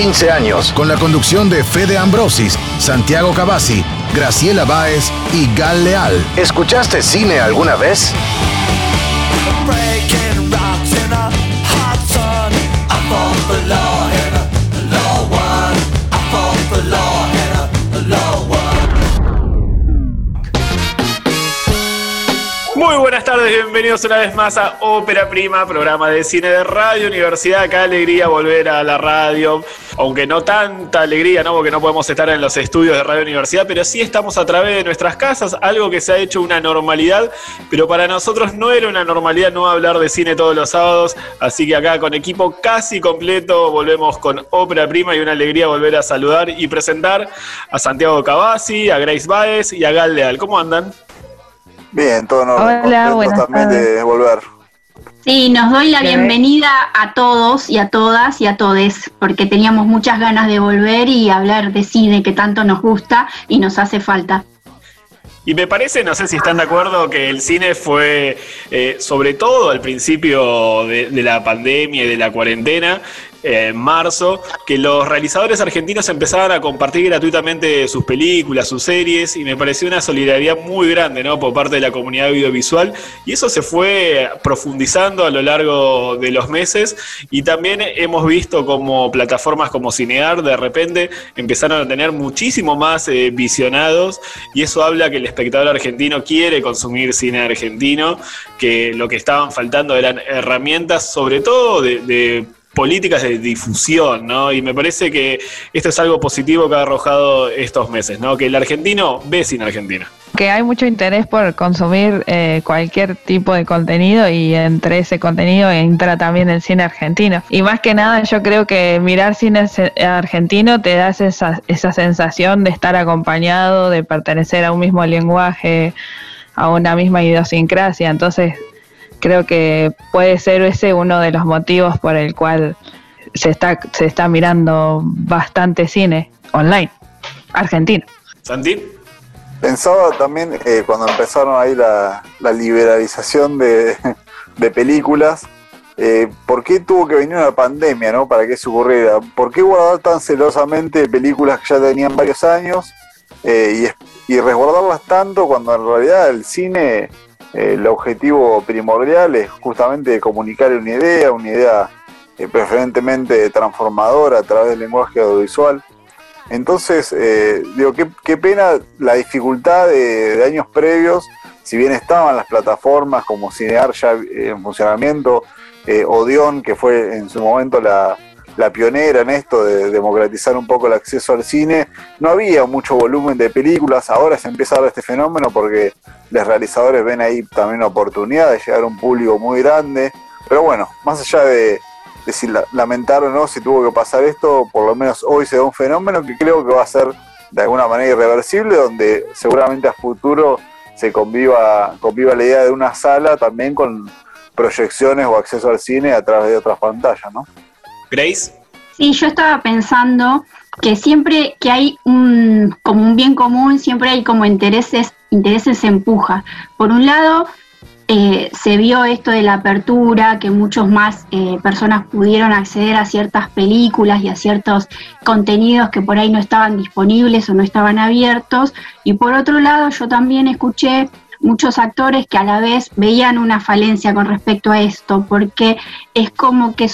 15 años, con la conducción de Fede Ambrosis, Santiago Cavazzi, Graciela Báez y Gal Leal. ¿Escuchaste cine alguna vez? Muy buenas tardes, bienvenidos una vez más a Ópera Prima, programa de cine de Radio Universidad. Qué alegría volver a la radio, aunque no tanta alegría, ¿no? Porque no podemos estar en los estudios de Radio Universidad, pero sí estamos a través de nuestras casas, algo que se ha hecho una normalidad, pero para nosotros no era una normalidad no hablar de cine todos los sábados, así que acá con equipo casi completo volvemos con Ópera Prima y una alegría volver a saludar y presentar a Santiago Cavazzi, a Grace Baez y a Gal Leal. ¿Cómo andan? Bien, todo en orden. Hola, buenas también de volver. Sí, nos doy la bienvenida a todos y a todas y a todes, porque teníamos muchas ganas de volver y hablar de cine que tanto nos gusta y nos hace falta. Y me parece, no sé si están de acuerdo, que el cine fue, eh, sobre todo al principio de, de, la pandemia y de la cuarentena, en marzo, que los realizadores argentinos empezaban a compartir gratuitamente sus películas, sus series, y me pareció una solidaridad muy grande, ¿no? Por parte de la comunidad audiovisual, y eso se fue profundizando a lo largo de los meses, y también hemos visto como plataformas como Cinear de repente empezaron a tener muchísimo más eh, visionados, y eso habla que el espectador argentino quiere consumir cine argentino, que lo que estaban faltando eran herramientas, sobre todo de políticas de difusión, ¿no? Y me parece que esto es algo positivo que ha arrojado estos meses, ¿no? Que el argentino ve sin argentino. Que hay mucho interés por consumir eh, cualquier tipo de contenido y entre ese contenido entra también el cine argentino. Y más que nada yo creo que mirar cine argentino te da esa, esa sensación de estar acompañado, de pertenecer a un mismo lenguaje, a una misma idiosincrasia. Entonces creo que puede ser ese uno de los motivos por el cual se está, se está mirando bastante cine online, argentino. ¿Santi? Pensaba también eh, cuando empezaron ahí la, la liberalización de, de películas, eh, ¿por qué tuvo que venir una pandemia, no? Para que se ocurriera. ¿Por qué guardar tan celosamente películas que ya tenían varios años eh, y, y resguardarlas tanto cuando en realidad el cine el objetivo primordial es justamente comunicar una idea, una idea eh, preferentemente transformadora a través del lenguaje audiovisual. Entonces, eh, digo, qué, pena la dificultad de, años previos, si bien estaban las plataformas como Cinear ya en funcionamiento, eh, Odeon, que fue en su momento la, la pionera en esto de democratizar un poco el acceso al cine, no había mucho volumen de películas, ahora se empieza a este fenómeno porque los realizadores ven ahí también una oportunidad de llegar a un público muy grande, pero bueno, más allá de, de si lamentar o no si tuvo que pasar esto, por lo menos hoy se da un fenómeno que creo que va a ser de alguna manera irreversible, donde seguramente a futuro se conviva, conviva la idea de una sala también con proyecciones o acceso al cine a través de otras pantallas, ¿no? Grace. Sí, yo estaba pensando que siempre que hay un, como un bien común, siempre hay como intereses, intereses se empuja. Por un lado, eh, se vio esto de la apertura, que muchos más eh, personas pudieron acceder a ciertas películas y a ciertos contenidos que por ahí no estaban disponibles o no estaban abiertos. Y por otro lado, yo también escuché muchos actores que a la vez veían una falencia con respecto a esto, porque es como que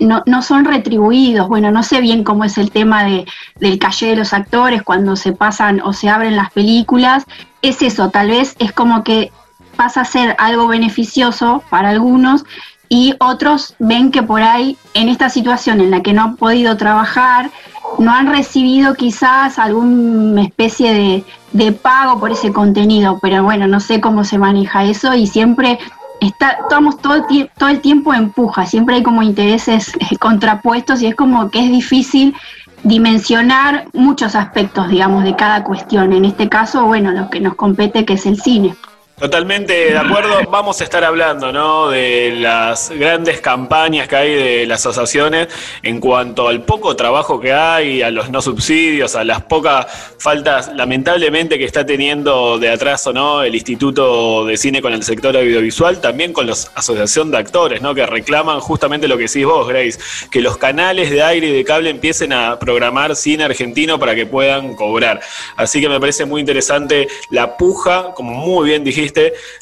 no, no, son retribuidos. Bueno, no sé bien cómo es el tema de, del calle de los actores cuando se pasan o se abren las películas. Es eso, tal vez es como que pasa a ser algo beneficioso para algunos y otros ven que por ahí en esta situación en la que no han podido trabajar, no han recibido quizás alguna especie de, pago por ese contenido, pero bueno, no sé cómo se maneja eso y siempre está, estamos todo, todo el tiempo empuja, siempre hay como intereses eh, contrapuestos y es como que es difícil dimensionar muchos aspectos, digamos, de cada cuestión. En este caso, bueno, lo que nos compete que es el cine. Totalmente de acuerdo. Vamos a estar hablando ¿no? de las grandes campañas que hay de las asociaciones en cuanto al poco trabajo que hay, a los no subsidios, a las pocas faltas, lamentablemente, que está teniendo de atraso ¿no? el Instituto de Cine con el sector audiovisual, también con la Asociación de Actores, ¿no? que reclaman justamente lo que decís vos, Grace, que los canales de aire y de cable empiecen a programar cine argentino para que puedan cobrar. Así que me parece muy interesante la puja, como muy bien dijiste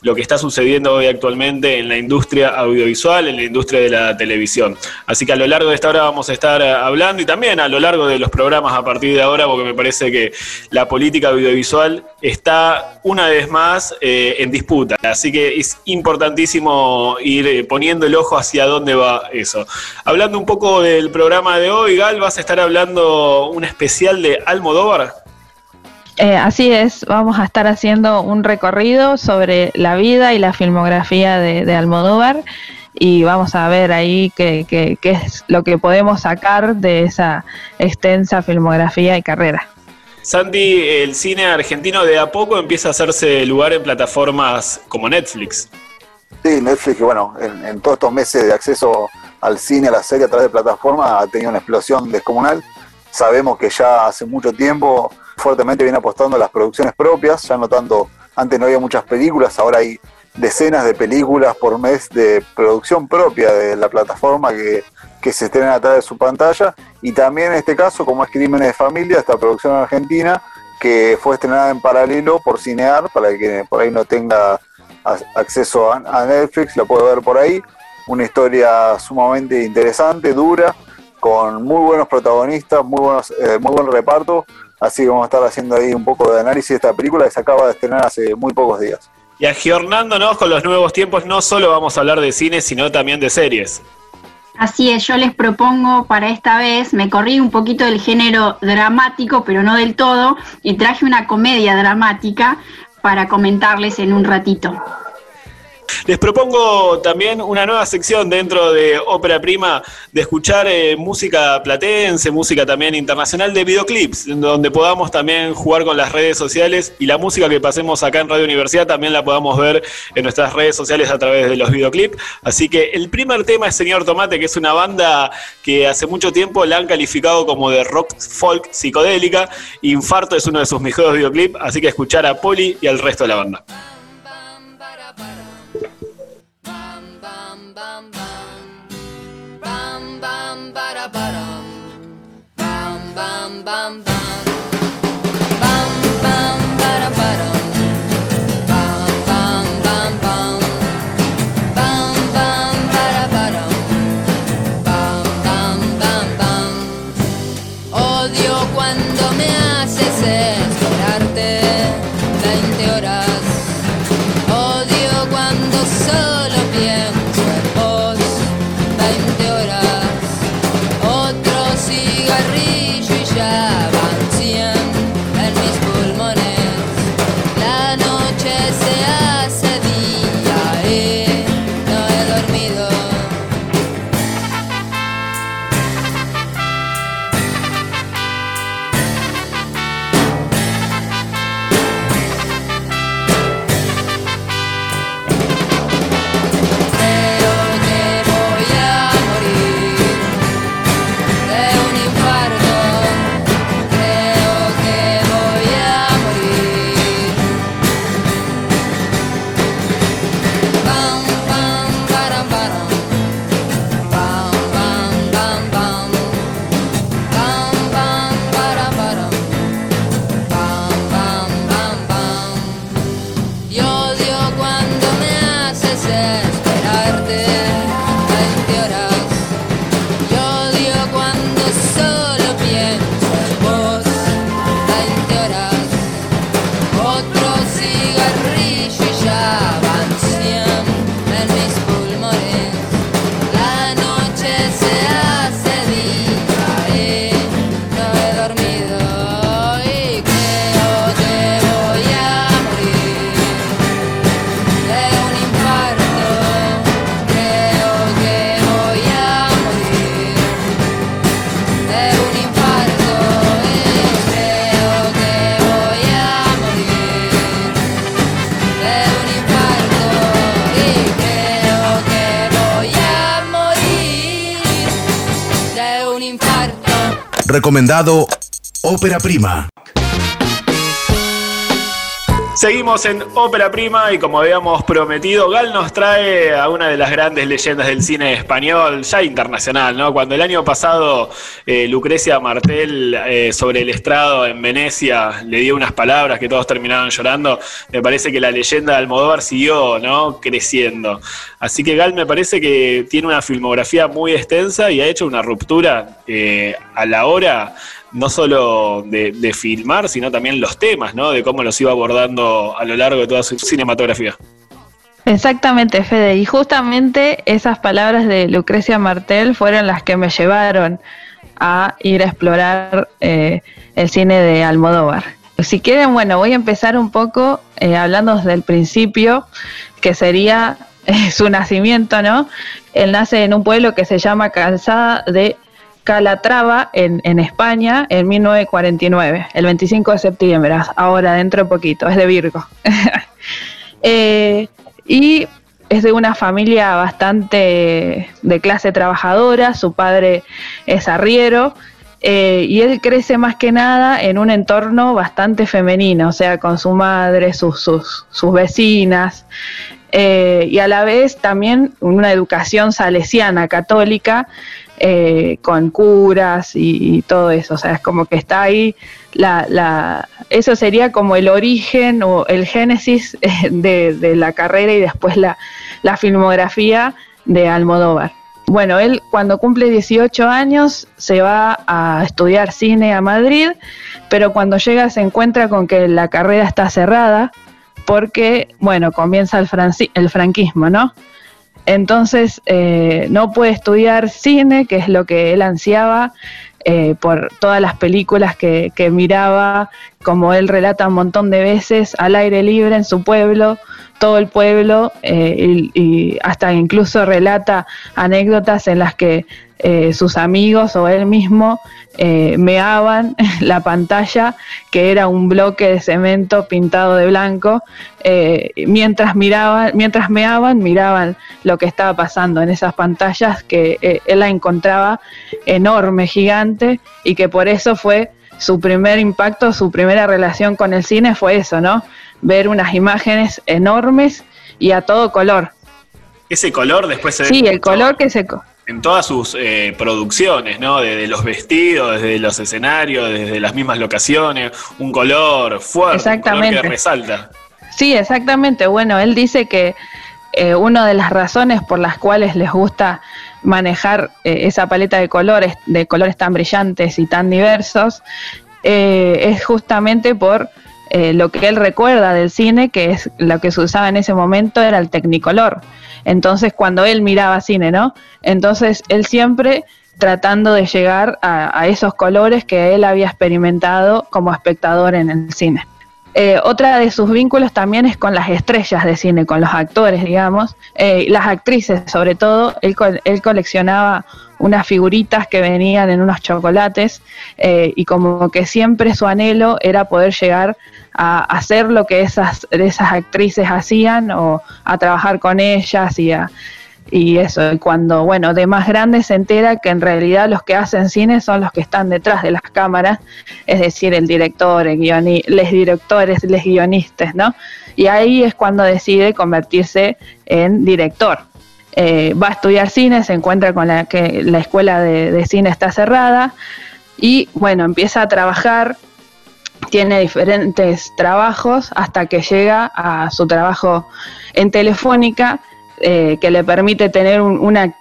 lo que está sucediendo hoy actualmente en la industria audiovisual, en la industria de la televisión. Así que a lo largo de esta hora vamos a estar eh, hablando y también a lo largo de los programas a partir de ahora, porque me parece que la política audiovisual está una vez más eh, en disputa. Así que es importantísimo ir eh, poniendo el ojo hacia dónde va eso. Hablando un poco del programa de hoy, Gal, vas a estar hablando un especial de Almodóvar. Eh, así es, vamos a estar haciendo un recorrido sobre la vida y la filmografía de, Almodóvar y vamos a ver ahí qué, qué, es lo que podemos sacar de esa extensa filmografía y carrera. Sandy, el cine argentino de a poco empieza a hacerse lugar en plataformas como Netflix. Sí, Netflix, bueno, en, en todos estos meses de acceso al cine, a la serie a través de plataformas, ha tenido una explosión descomunal. Sabemos que ya hace mucho tiempo fuertemente viene apostando a las producciones propias, ya no tanto, antes no había muchas películas, ahora hay decenas de películas por mes de producción propia de la plataforma que, se estrenan a través de su pantalla y también en este caso, como es Crímenes de Familia, esta producción argentina que fue estrenada en paralelo por Cinear, para que por ahí no tenga acceso a, Netflix, la puede ver por ahí. Una historia sumamente interesante, dura, con muy buenos protagonistas, muy, buenos, eh, muy buen reparto, Así que vamos a estar haciendo ahí un poco de análisis de esta película que se acaba de estrenar hace muy pocos días. Y agiornándonos con los nuevos tiempos, no solo vamos a hablar de cine, sino también de series. Así es, yo les propongo para esta vez, me corrí un poquito del género dramático, pero no del todo, y traje una comedia dramática para comentarles en un ratito. Les propongo también una nueva sección dentro de Ópera Prima de escuchar eh, música platense, música también internacional de videoclips, donde podamos también jugar con las redes sociales y la música que pasemos acá en Radio Universidad también la podamos ver en nuestras redes sociales a través de los videoclips. Así que el primer tema es Señor Tomate, que es una banda que hace mucho tiempo la han calificado como de rock folk psicodélica. Infarto es uno de sus mejores videoclips, así que escuchar a Poli y al resto de la banda. bum bum bum bum bum ba da ba dum bum bum bum bum Recomendado Ópera Prima. Seguimos en Ópera Prima y como habíamos prometido, Gal nos trae a una de las grandes leyendas del cine español, ya internacional, ¿no? Cuando el año pasado eh, Lucrecia Martel eh, sobre el estrado en Venecia le dio unas palabras que todos terminaron llorando, me parece que la leyenda de Almodóvar siguió, ¿no? Creciendo. Así que Gal me parece que tiene una filmografía muy extensa y ha hecho una ruptura eh, a la hora no solo de, filmar, sino también los temas, ¿no? De cómo los iba abordando a lo largo de toda su cinematografía. Exactamente, Fede. Y justamente esas palabras de Lucrecia Martel fueron las que me llevaron a ir a explorar eh, el cine de Almodóvar. Si quieren, bueno, voy a empezar un poco eh, hablando desde el principio, que sería eh, su nacimiento, ¿no? Él nace en un pueblo que se llama Calzada de Calatrava en, España en 1949, el 25 de septiembre, ahora dentro de poquito, es de Virgo. Eh, y es de una familia bastante de clase trabajadora, su padre es arriero eh, y él crece más que nada en un entorno bastante femenino, o sea, con su madre, sus, sus, sus vecinas. Eh, y a la vez también una educación salesiana, católica, eh, con curas y, todo eso. O sea, es como que está ahí, la, la, eso sería como el origen o el génesis eh, de, la carrera y después la, filmografía de Almodóvar. Bueno, él cuando cumple 18 años se va a estudiar cine a Madrid, pero cuando llega se encuentra con que la carrera está cerrada porque, bueno, comienza el franquismo, ¿no? Entonces eh, no puede estudiar cine, que es lo que él ansiaba, eh, por todas las películas que, miraba, como él relata un montón de veces, al aire libre en su pueblo, todo el pueblo, eh, y, hasta incluso relata anécdotas en las que eh, sus amigos o él mismo eh, meaban la pantalla, que era un bloque de cemento pintado de blanco, eh, mientras miraban, mientras meaban, miraban lo que estaba pasando en esas pantallas que él la encontraba enorme, gigante, y que por eso fue su primer impacto, su primera relación con el cine fue eso, ¿no? Ver unas imágenes enormes y a todo color. Ese color después se Sí, el color que se en todas sus eh, producciones, ¿no? Desde los vestidos, desde los escenarios, desde las mismas locaciones, un color fuerte, exactamente. un color que resalta. Sí, exactamente. Bueno, él dice que eh, una de las razones por las cuales les gusta manejar eh, esa paleta de colores, de colores tan brillantes y tan diversos, es justamente por lo que él recuerda del cine, que es lo que se usaba en ese momento era el tecnicolor. Entonces, cuando él miraba cine, ¿no? Entonces, él siempre tratando de llegar a, esos colores que él había experimentado como espectador en el cine. Eh, otra de sus vínculos también es con las estrellas de cine, con los actores, digamos, eh, las actrices sobre todo. Él, él, coleccionaba unas figuritas que venían en unos chocolates eh, y como que siempre su anhelo era poder llegar a hacer lo que esas, esas actrices hacían o a trabajar con ellas y a, y eso, cuando, bueno, de más grande se entera que en realidad los que hacen cine son los que están detrás de las cámaras, es decir, el director, el guioni los directores, los guionistas, ¿no? Y ahí es cuando decide convertirse en director. Eh, va a estudiar cine, se encuentra con la que la escuela de cine está cerrada y, bueno, empieza a trabajar tiene diferentes trabajos hasta que llega a su trabajo en Telefónica, eh, que le permite tener una,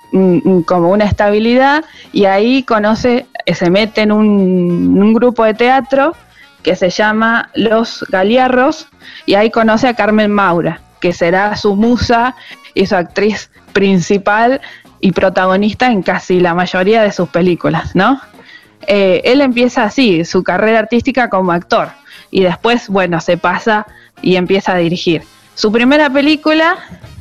como una estabilidad y ahí conoce, eh, se mete en un, grupo de teatro que se llama Los Galiarros y ahí conoce a Carmen Maura, que será su musa y su actriz principal y protagonista en casi la mayoría de sus películas, ¿no? Eh, él empieza así, su carrera artística como actor, y después, bueno, se pasa y empieza a dirigir. Su primera película,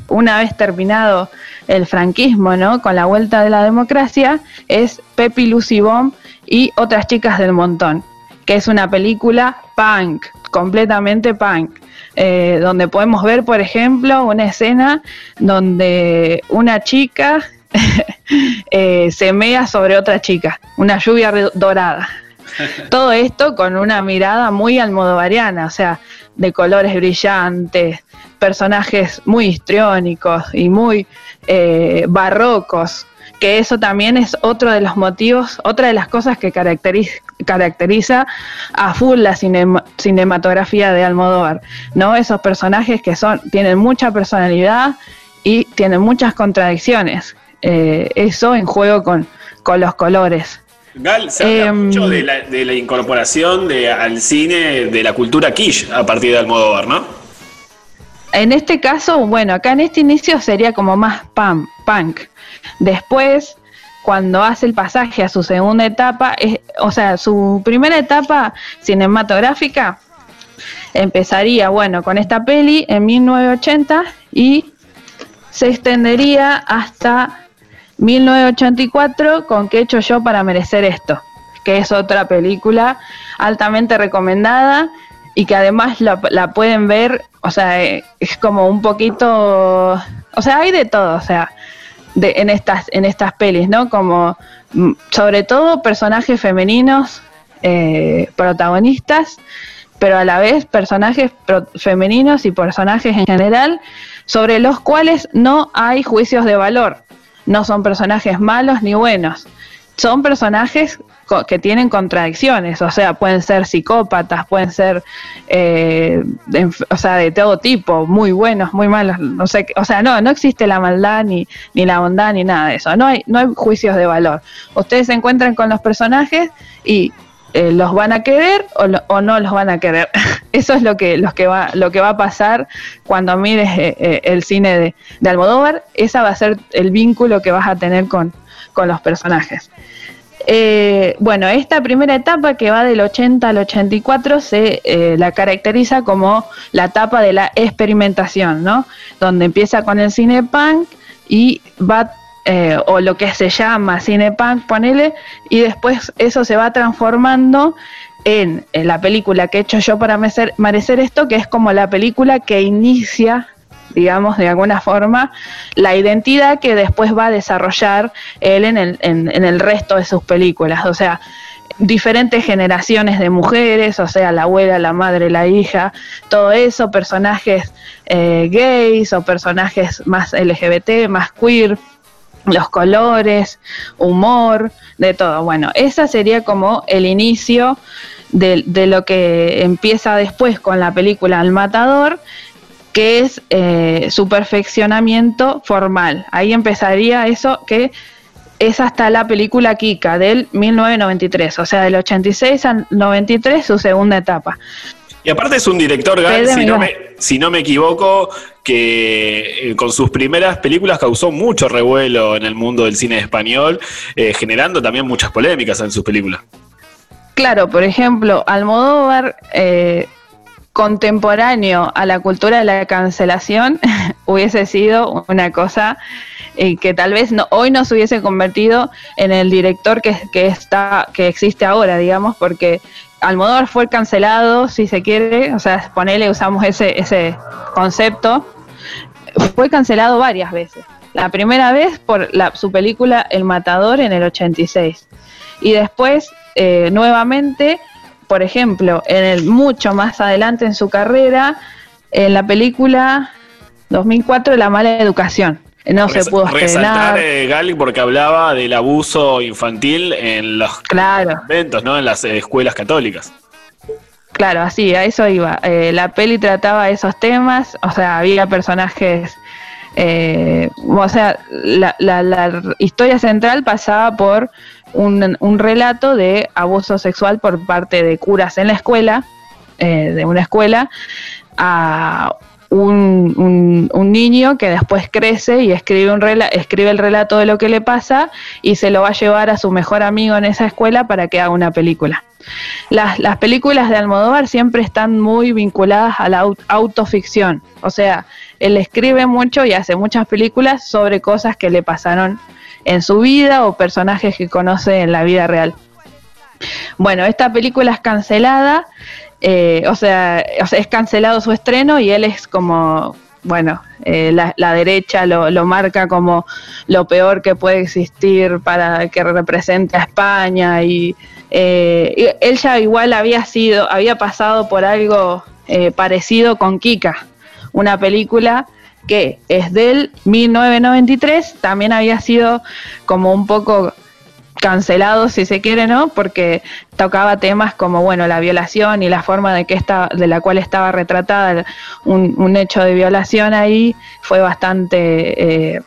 una vez terminado el franquismo, ¿no? Con la vuelta de la democracia, es Pepi Lucy Bomb y Otras chicas del montón, que es una película punk, completamente punk. Eh, donde podemos ver, por ejemplo, una escena donde una chica eh, se mea sobre otra chica, una lluvia dorada. Todo esto con una mirada muy almodovariana, o sea, de colores brillantes, personajes muy histriónicos y muy eh, barrocos, que eso también es otro de los motivos, otra de las cosas que caracteriza, caracteriza a full la cinematografía de Almodóvar, ¿no? Esos personajes que son, tienen mucha personalidad y tienen muchas contradicciones. Eh, eso en juego con, con los colores. Gal, se habla em, mucho de la, de la incorporación de, al cine de la cultura quiche a partir de Almodóvar, ¿no? En este caso, bueno, acá en este inicio sería como más punk. Después, cuando hace el pasaje a su segunda etapa, o sea, su primera etapa cinematográfica empezaría, bueno, con esta peli en 1980 y se extendería hasta 1984 con ¿Qué he hecho yo para merecer esto? Que es otra película altamente recomendada y que además la, pueden ver, o sea, eh, es como un poquito, o sea, hay de todo, o sea, de, en estas en estas pelis, ¿no? Como mm, sobre todo personajes femeninos eh, protagonistas, pero a la vez personajes femeninos y personajes en general sobre los cuales no hay juicios de valor. No son personajes malos ni buenos. Son personajes que tienen contradicciones, o sea, pueden ser psicópatas, pueden ser, eh, de, o sea, de todo tipo, muy buenos, muy malos, no sé, o sea, no, no existe la maldad ni, ni la bondad ni nada de eso, no hay, no hay juicios de valor. Ustedes se encuentran con los personajes y eh, los van a querer o, no los van a querer. Eso es lo que, lo que, va, lo que va a pasar cuando mires eh, el cine de, de, Almodóvar. Esa va a ser el vínculo que vas a tener con, con los personajes. Eh, bueno, esta primera etapa que va del 80 al 84 se eh, la caracteriza como la etapa de la experimentación, ¿no? Donde empieza con el cine punk y va eh, o lo que se llama cine punk, ponele, y después eso se va transformando en, la película que he hecho yo para merecer, merecer esto, que es como la película que inicia digamos, de alguna forma, la identidad que después va a desarrollar él en el, en, el resto de sus películas. O sea, diferentes generaciones de mujeres, o sea, la abuela, la madre, la hija, todo eso, personajes eh, gays o personajes más LGBT, más queer, los colores, humor, de todo. Bueno, esa sería como el inicio de, de lo que empieza después con la película El Matador que es eh, su perfeccionamiento formal. Ahí empezaría eso que es hasta la película Kika del 1993, o sea, del 86 al 93 su segunda etapa. Y aparte es un director, Gal, si, no me, si no me equivoco, que eh, con sus primeras películas causó mucho revuelo en el mundo del cine español, eh, generando también muchas polémicas en sus películas. Claro, por ejemplo, Almodóvar contemporáneo a la cultura de la cancelación hubiese sido una cosa eh, que tal vez no, hoy no se hubiese convertido en el director que, que, está, que existe ahora, digamos, porque Almodóvar fue cancelado, si se quiere, o sea, ponele, usamos ese, ese concepto, fue cancelado varias veces. La primera vez por la, su película El Matador en el 86 y después eh, nuevamente por ejemplo, en el mucho más adelante en su carrera, en la película 2004 La mala educación. No se pudo estrenar. Eh, Gali porque hablaba del abuso infantil en los claro. eventos, ¿no? En las eh, escuelas católicas. Claro, así, a eso iba. Eh, la peli trataba esos temas, o sea, había personajes, o sea, la, la historia central pasaba por un, relato de abuso sexual por parte de curas en la escuela, eh, de una escuela, a un, un, niño que después crece y escribe, un escribe el relato de lo que le pasa y se lo va a llevar a su mejor amigo en esa escuela para que haga una película. Las, las películas de Almodóvar siempre están muy vinculadas a la autoficción, o sea, él escribe mucho y hace muchas películas sobre cosas que le pasaron en su vida o personajes que conoce en la vida real. Bueno, esta película es cancelada, eh, o, sea, es cancelado su estreno y él es como bueno, eh, la, derecha lo, marca como lo peor que puede existir para que represente a España y, eh, él ya igual había sido, había pasado por algo eh, parecido con Kika, una película que es del 1993, también había sido como un poco cancelado si se quiere, ¿no? Porque tocaba temas como, bueno, la violación y la forma de que esta, de la cual estaba retratada un, hecho de violación ahí fue bastante eh,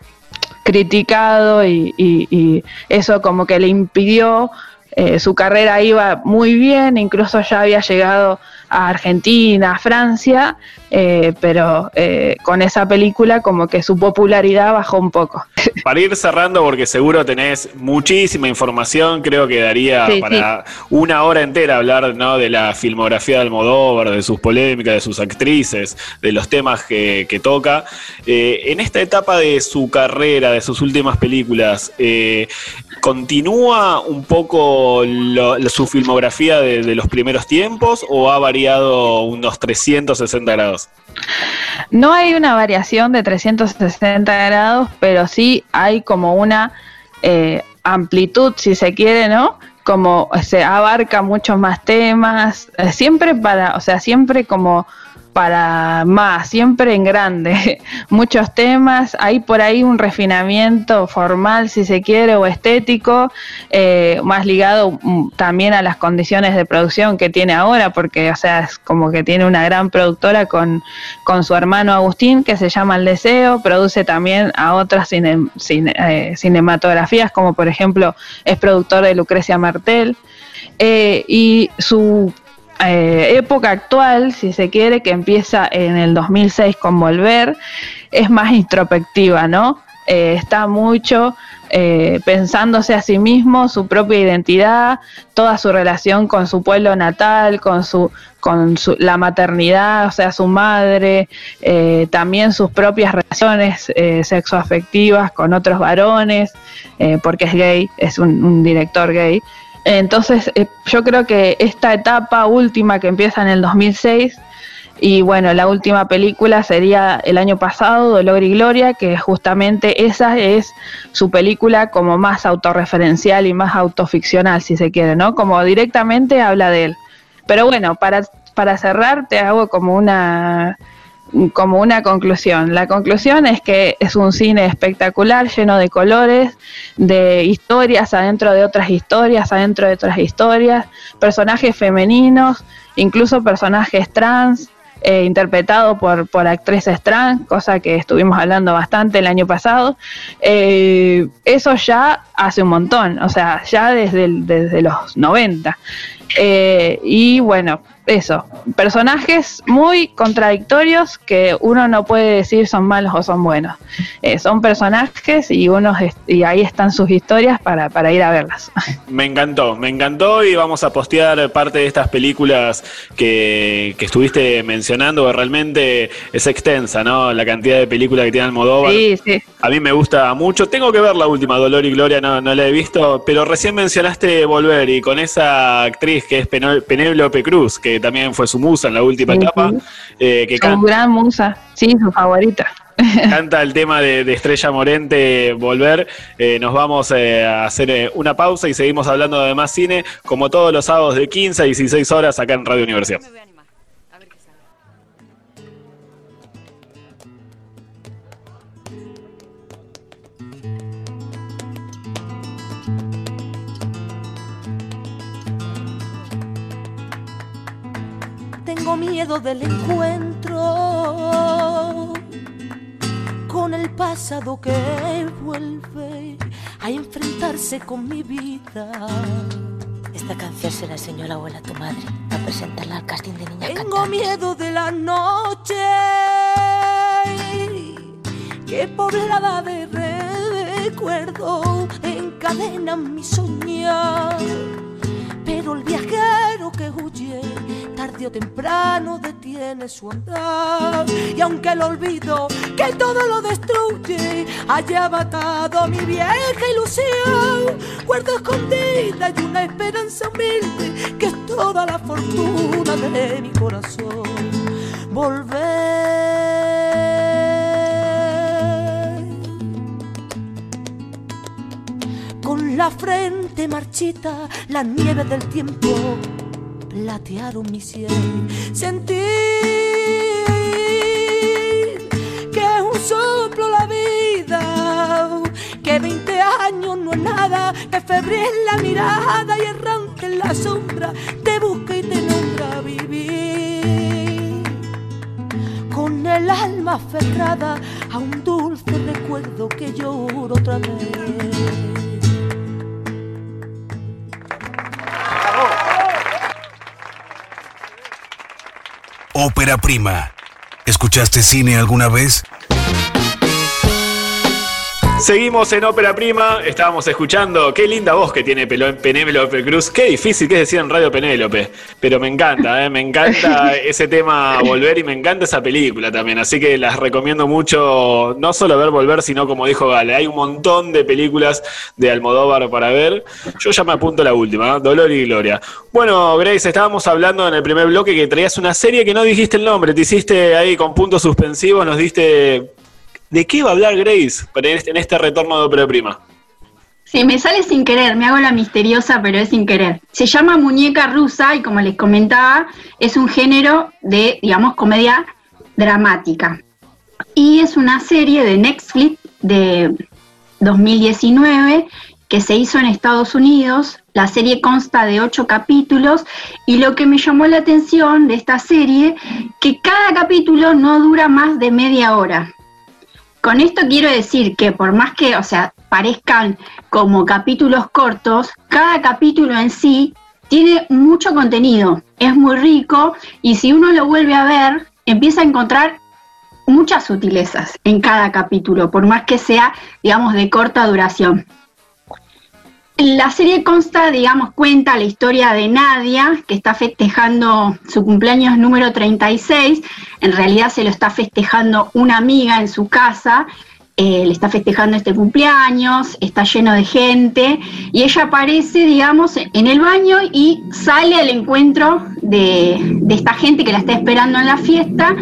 criticado y, eso como que le impidió, eh, su carrera iba muy bien, incluso ya había llegado a Argentina, a Francia, eh, pero eh, con esa película como que su popularidad bajó un poco. Para ir cerrando, porque seguro tenés muchísima información, creo que daría para una hora entera hablar ¿no? de la filmografía de Almodóvar, de sus polémicas, de sus actrices, de los temas que, toca. Eh, en esta etapa de su carrera, de sus últimas películas, ¿continúa un poco su filmografía de los primeros tiempos o ha variado unos 360 grados? No hay una variación de 360 grados, pero sí hay como una eh, amplitud, si se quiere, ¿no? Como se abarca muchos más temas, eh, siempre para, o sea, siempre como para más, siempre en grande, muchos temas, hay por ahí un refinamiento formal, si se quiere, o estético, eh, más ligado mm, también a las condiciones de producción que tiene ahora, porque, o sea, es como que tiene una gran productora con, con su hermano Agustín, que se llama El Deseo, produce también a otras eh, cinematografías, como por ejemplo es productor de Lucrecia Martel. Eh, y su eh, época actual, si se quiere, que empieza en el 2006 con Volver, es más introspectiva, ¿no? Eh, está mucho eh, pensándose a sí mismo, su propia identidad, toda su relación con su pueblo natal, con su con la maternidad, o sea, su madre, también sus propias relaciones sexoafectivas con otros varones, porque es gay, es un director gay. Entonces, eh, yo creo que esta etapa última que empieza en el 2006, y bueno, la última película sería el año pasado, Dolor y Gloria, que justamente esa es su película como más autorreferencial y más autoficcional, si se quiere, ¿no? Como directamente habla de él. Pero bueno, para, para cerrar, te hago como una como una conclusión. La conclusión es que es un cine espectacular, lleno de colores, de historias adentro de otras historias, adentro de otras historias, personajes femeninos, incluso personajes trans, eh, interpretados por, por actrices trans, cosa que estuvimos hablando bastante el año pasado. Eh, eso ya hace un montón, o sea, ya desde, desde los 90. Eh, y bueno, eso, personajes muy contradictorios que uno no puede decir son malos o son buenos. Eh, son personajes y unos y ahí están sus historias para, para, ir a verlas. Me encantó, me encantó y vamos a postear parte de estas películas que, que estuviste mencionando, que realmente es extensa, ¿no? La cantidad de películas que tiene Almodóvar. Sí, sí. A mí me gusta mucho. Tengo que ver la última, Dolor y Gloria, no, no la he visto, pero recién mencionaste Volver y con esa actriz que es Penélope Cruz, que también fue su musa en la última etapa. Eh, que su gran musa, sí, su favorita. Canta el tema de, Estrella Morente, Volver. Eh, nos vamos eh, a hacer una pausa y seguimos hablando de más cine, como todos los sábados de 15 a 16 horas acá en Radio Universidad. Miedo del encuentro con el pasado que vuelve a enfrentarse con mi vida. Esta canción se la enseñó la abuela a tu madre a presentarla al casting de niña Tengo miedo de la noche que poblada de recuerdo encadena mi soñar. El viajero que huye tarde o temprano detiene su andar. Y aunque el olvido que todo lo destruye haya matado mi vieja ilusión, guardo escondida y una esperanza humilde que es toda la fortuna de mi corazón. Volver la frente marchita, la nieve del tiempo platearon mi sien. Sentí que es un soplo la vida, que 20 años no es nada, que febril la mirada y errante en la sombra, te busca y te nombra vivir. Con el alma aferrada a un dulce recuerdo que lloro otra vez. Ópera prima. ¿Escuchaste cine alguna vez? Seguimos en Ópera Prima, estábamos escuchando, qué linda voz que tiene Penélope Cruz, qué difícil que es decir en Radio Penélope, pero me encanta, ¿eh? me encanta ese tema Volver y me encanta esa película también, así que las recomiendo mucho, no solo ver Volver, sino como dijo Gale, hay un montón de películas de Almodóvar para ver, yo ya me apunto a la última, ¿eh? Dolor y Gloria. Bueno, Grace, estábamos hablando en el primer bloque que traías una serie que no dijiste el nombre, te hiciste ahí con puntos suspensivos, nos diste ¿De qué va a hablar Grace este, en este retorno de Ópera Prima? Sí, me sale sin querer, me hago la misteriosa, pero es sin querer. Se llama Muñeca Rusa y como les comentaba, es un género de, digamos, comedia dramática. Y es una serie de Netflix de 2019 que se hizo en Estados Unidos. La serie consta de ocho capítulos y lo que me llamó la atención de esta serie, que cada capítulo no dura más de media hora. Con esto quiero decir que por más que, o sea, parezcan como capítulos cortos, cada capítulo en sí tiene mucho contenido, es muy rico y si uno lo vuelve a ver, empieza a encontrar muchas sutilezas en cada capítulo, por más que sea, digamos, de corta duración. La serie consta, digamos, cuenta la historia de Nadia, que está festejando su cumpleaños número 36. En realidad se lo está festejando una amiga en su casa. Eh, le está festejando este cumpleaños, está lleno de gente y ella aparece, digamos, en el baño y sale al encuentro de, de esta gente que la está esperando en la fiesta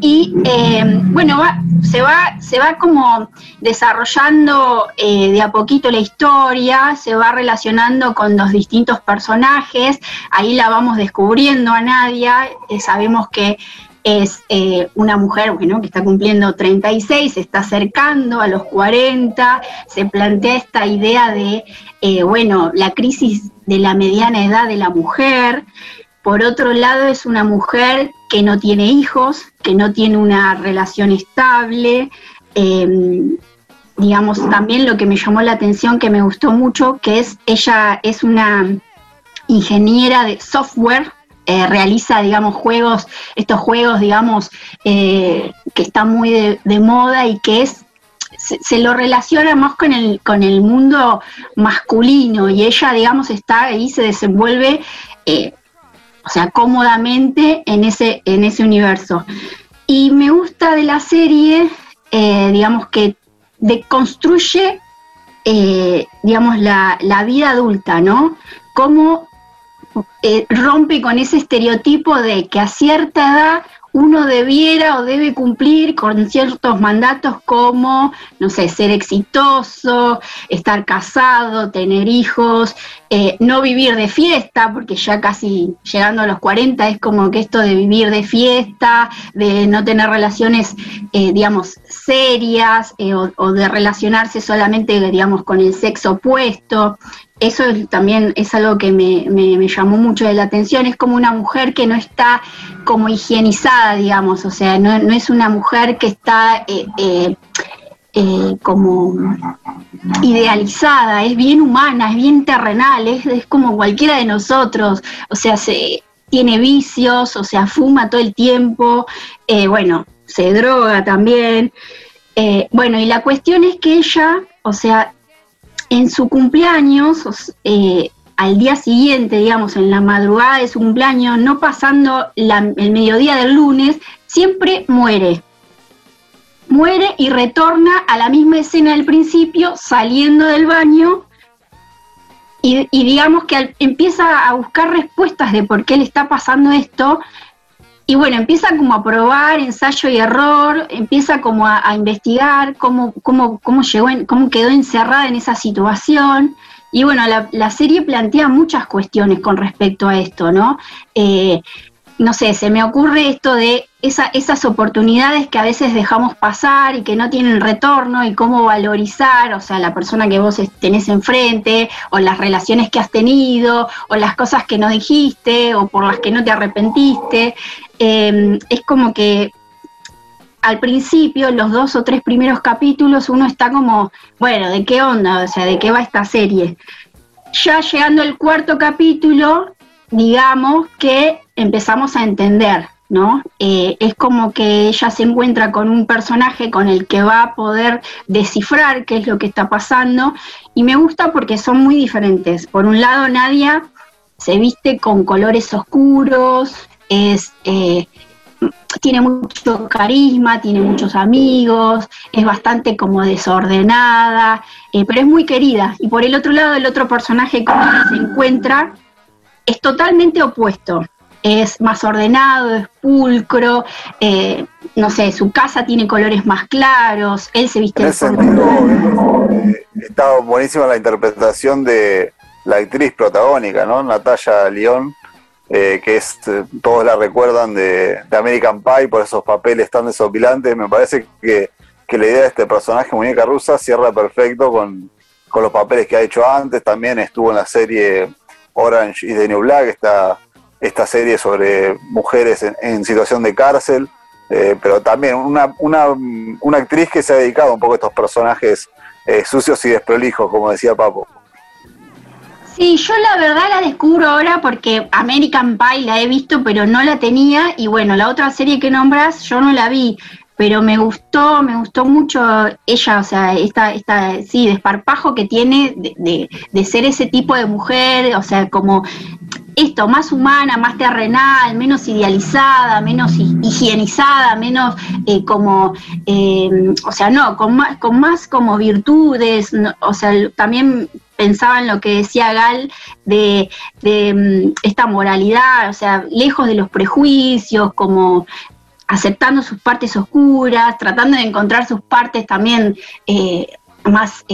y eh, bueno, se, va, se va como desarrollando eh, de a poquito la historia, se va relacionando con los distintos personajes, ahí la vamos descubriendo a Nadia, sabemos que es una mujer bueno, que está cumpliendo 36, se está acercando a los 40, se plantea esta idea de, bueno, la crisis de la mediana edad de la mujer, por otro lado, es una mujer que no tiene hijos, que no tiene una relación estable. Em, digamos, también lo que me llamó la atención, que me gustó mucho, que es ella es una ingeniera de software, eh, realiza, digamos, juegos, estos juegos, digamos, eh, que están muy de, moda y que es se, lo relaciona más con el, con el mundo masculino y ella, digamos, está ahí, se desenvuelve eh, o sea, cómodamente en ese, en ese universo. Y me gusta de la serie, digamos, que deconstruye, digamos, la, vida adulta, ¿no? Cómo eh, rompe con ese estereotipo de que a cierta edad uno debiera o debe cumplir con ciertos mandatos como, no sé, ser exitoso, estar casado, tener hijos, eh, no vivir de fiesta, porque ya casi llegando a los 40 es como que esto de vivir de fiesta, de no tener relaciones, eh, digamos, serias eh, o, de relacionarse solamente, digamos, con el sexo opuesto eso también es algo que me, llamó mucho de la atención, es como una mujer que no está como higienizada, digamos, o sea, no, es una mujer que está eh, eh, eh, como idealizada, es bien humana, es bien terrenal, es, como cualquiera de nosotros, o sea, se, tiene vicios, o sea, fuma todo el tiempo, bueno, se droga también. bueno, y la cuestión es que ella, o sea, en su cumpleaños, eh, al día siguiente, digamos, en la madrugada de su cumpleaños, no pasando el mediodía del lunes, siempre muere. Muere y retorna a la misma escena del principio, saliendo del baño, y, digamos que empieza a buscar respuestas de por qué le está pasando esto, y bueno, empieza como a probar ensayo y error, empieza como a, investigar cómo, cómo, cómo, llegó cómo quedó encerrada en esa situación. Y bueno, la, serie plantea muchas cuestiones con respecto a esto, ¿no? Eh, no sé, se me ocurre esto de esas oportunidades que a veces dejamos pasar y que no tienen retorno y cómo valorizar, o sea, la persona que vos tenés enfrente, o las relaciones que has tenido, o las cosas que no dijiste, o por las que no te arrepentiste. Em, es como que al principio, los dos o tres primeros capítulos, uno está como, bueno, ¿de qué onda? O sea, ¿de qué va esta serie? Ya llegando al cuarto capítulo, digamos que empezamos a entender, ¿no? Eh, es como que ella se encuentra con un personaje con el que va a poder descifrar qué es lo que está pasando y me gusta porque son muy diferentes. Por un lado, Nadia se viste con colores oscuros. Eh, tiene mucho carisma, tiene muchos amigos, es bastante como desordenada, eh, pero es muy querida. Y por el otro lado, el otro personaje con el que se encuentra es totalmente opuesto. Es más ordenado, es pulcro, eh, no sé, su casa tiene colores más claros, él se viste en ese sentido, eh, está buenísima la interpretación de la actriz protagónica, ¿no? Natalia León, eh, que es, todos la recuerdan de, American Pie por esos papeles tan desopilantes. Me parece que, que, la idea de este personaje, muñeca rusa, cierra perfecto con, con los papeles que ha hecho antes. También estuvo en la serie Orange y The New Black, esta, esta serie sobre mujeres en, situación de cárcel, eh, pero también una, una, una, actriz que se ha dedicado un poco a estos personajes eh, sucios y desprolijos, como decía Papo. Sí, yo la verdad la descubro ahora porque American Pie la he visto, pero no la tenía. Y bueno, la otra serie que nombras, yo no la vi pero me gustó, me gustó mucho ella, o sea, esta, esta sí, desparpajo que tiene de, de, ser ese tipo de mujer, o sea, como esto, más humana, más terrenal, menos idealizada, menos higienizada, menos eh, como, eh, o sea, no, con más, con más como virtudes, o sea, también pensaba en lo que decía Gal de, de, mm, esta moralidad, o sea, lejos de los prejuicios, como aceptando sus partes oscuras, tratando de encontrar sus partes también eh, más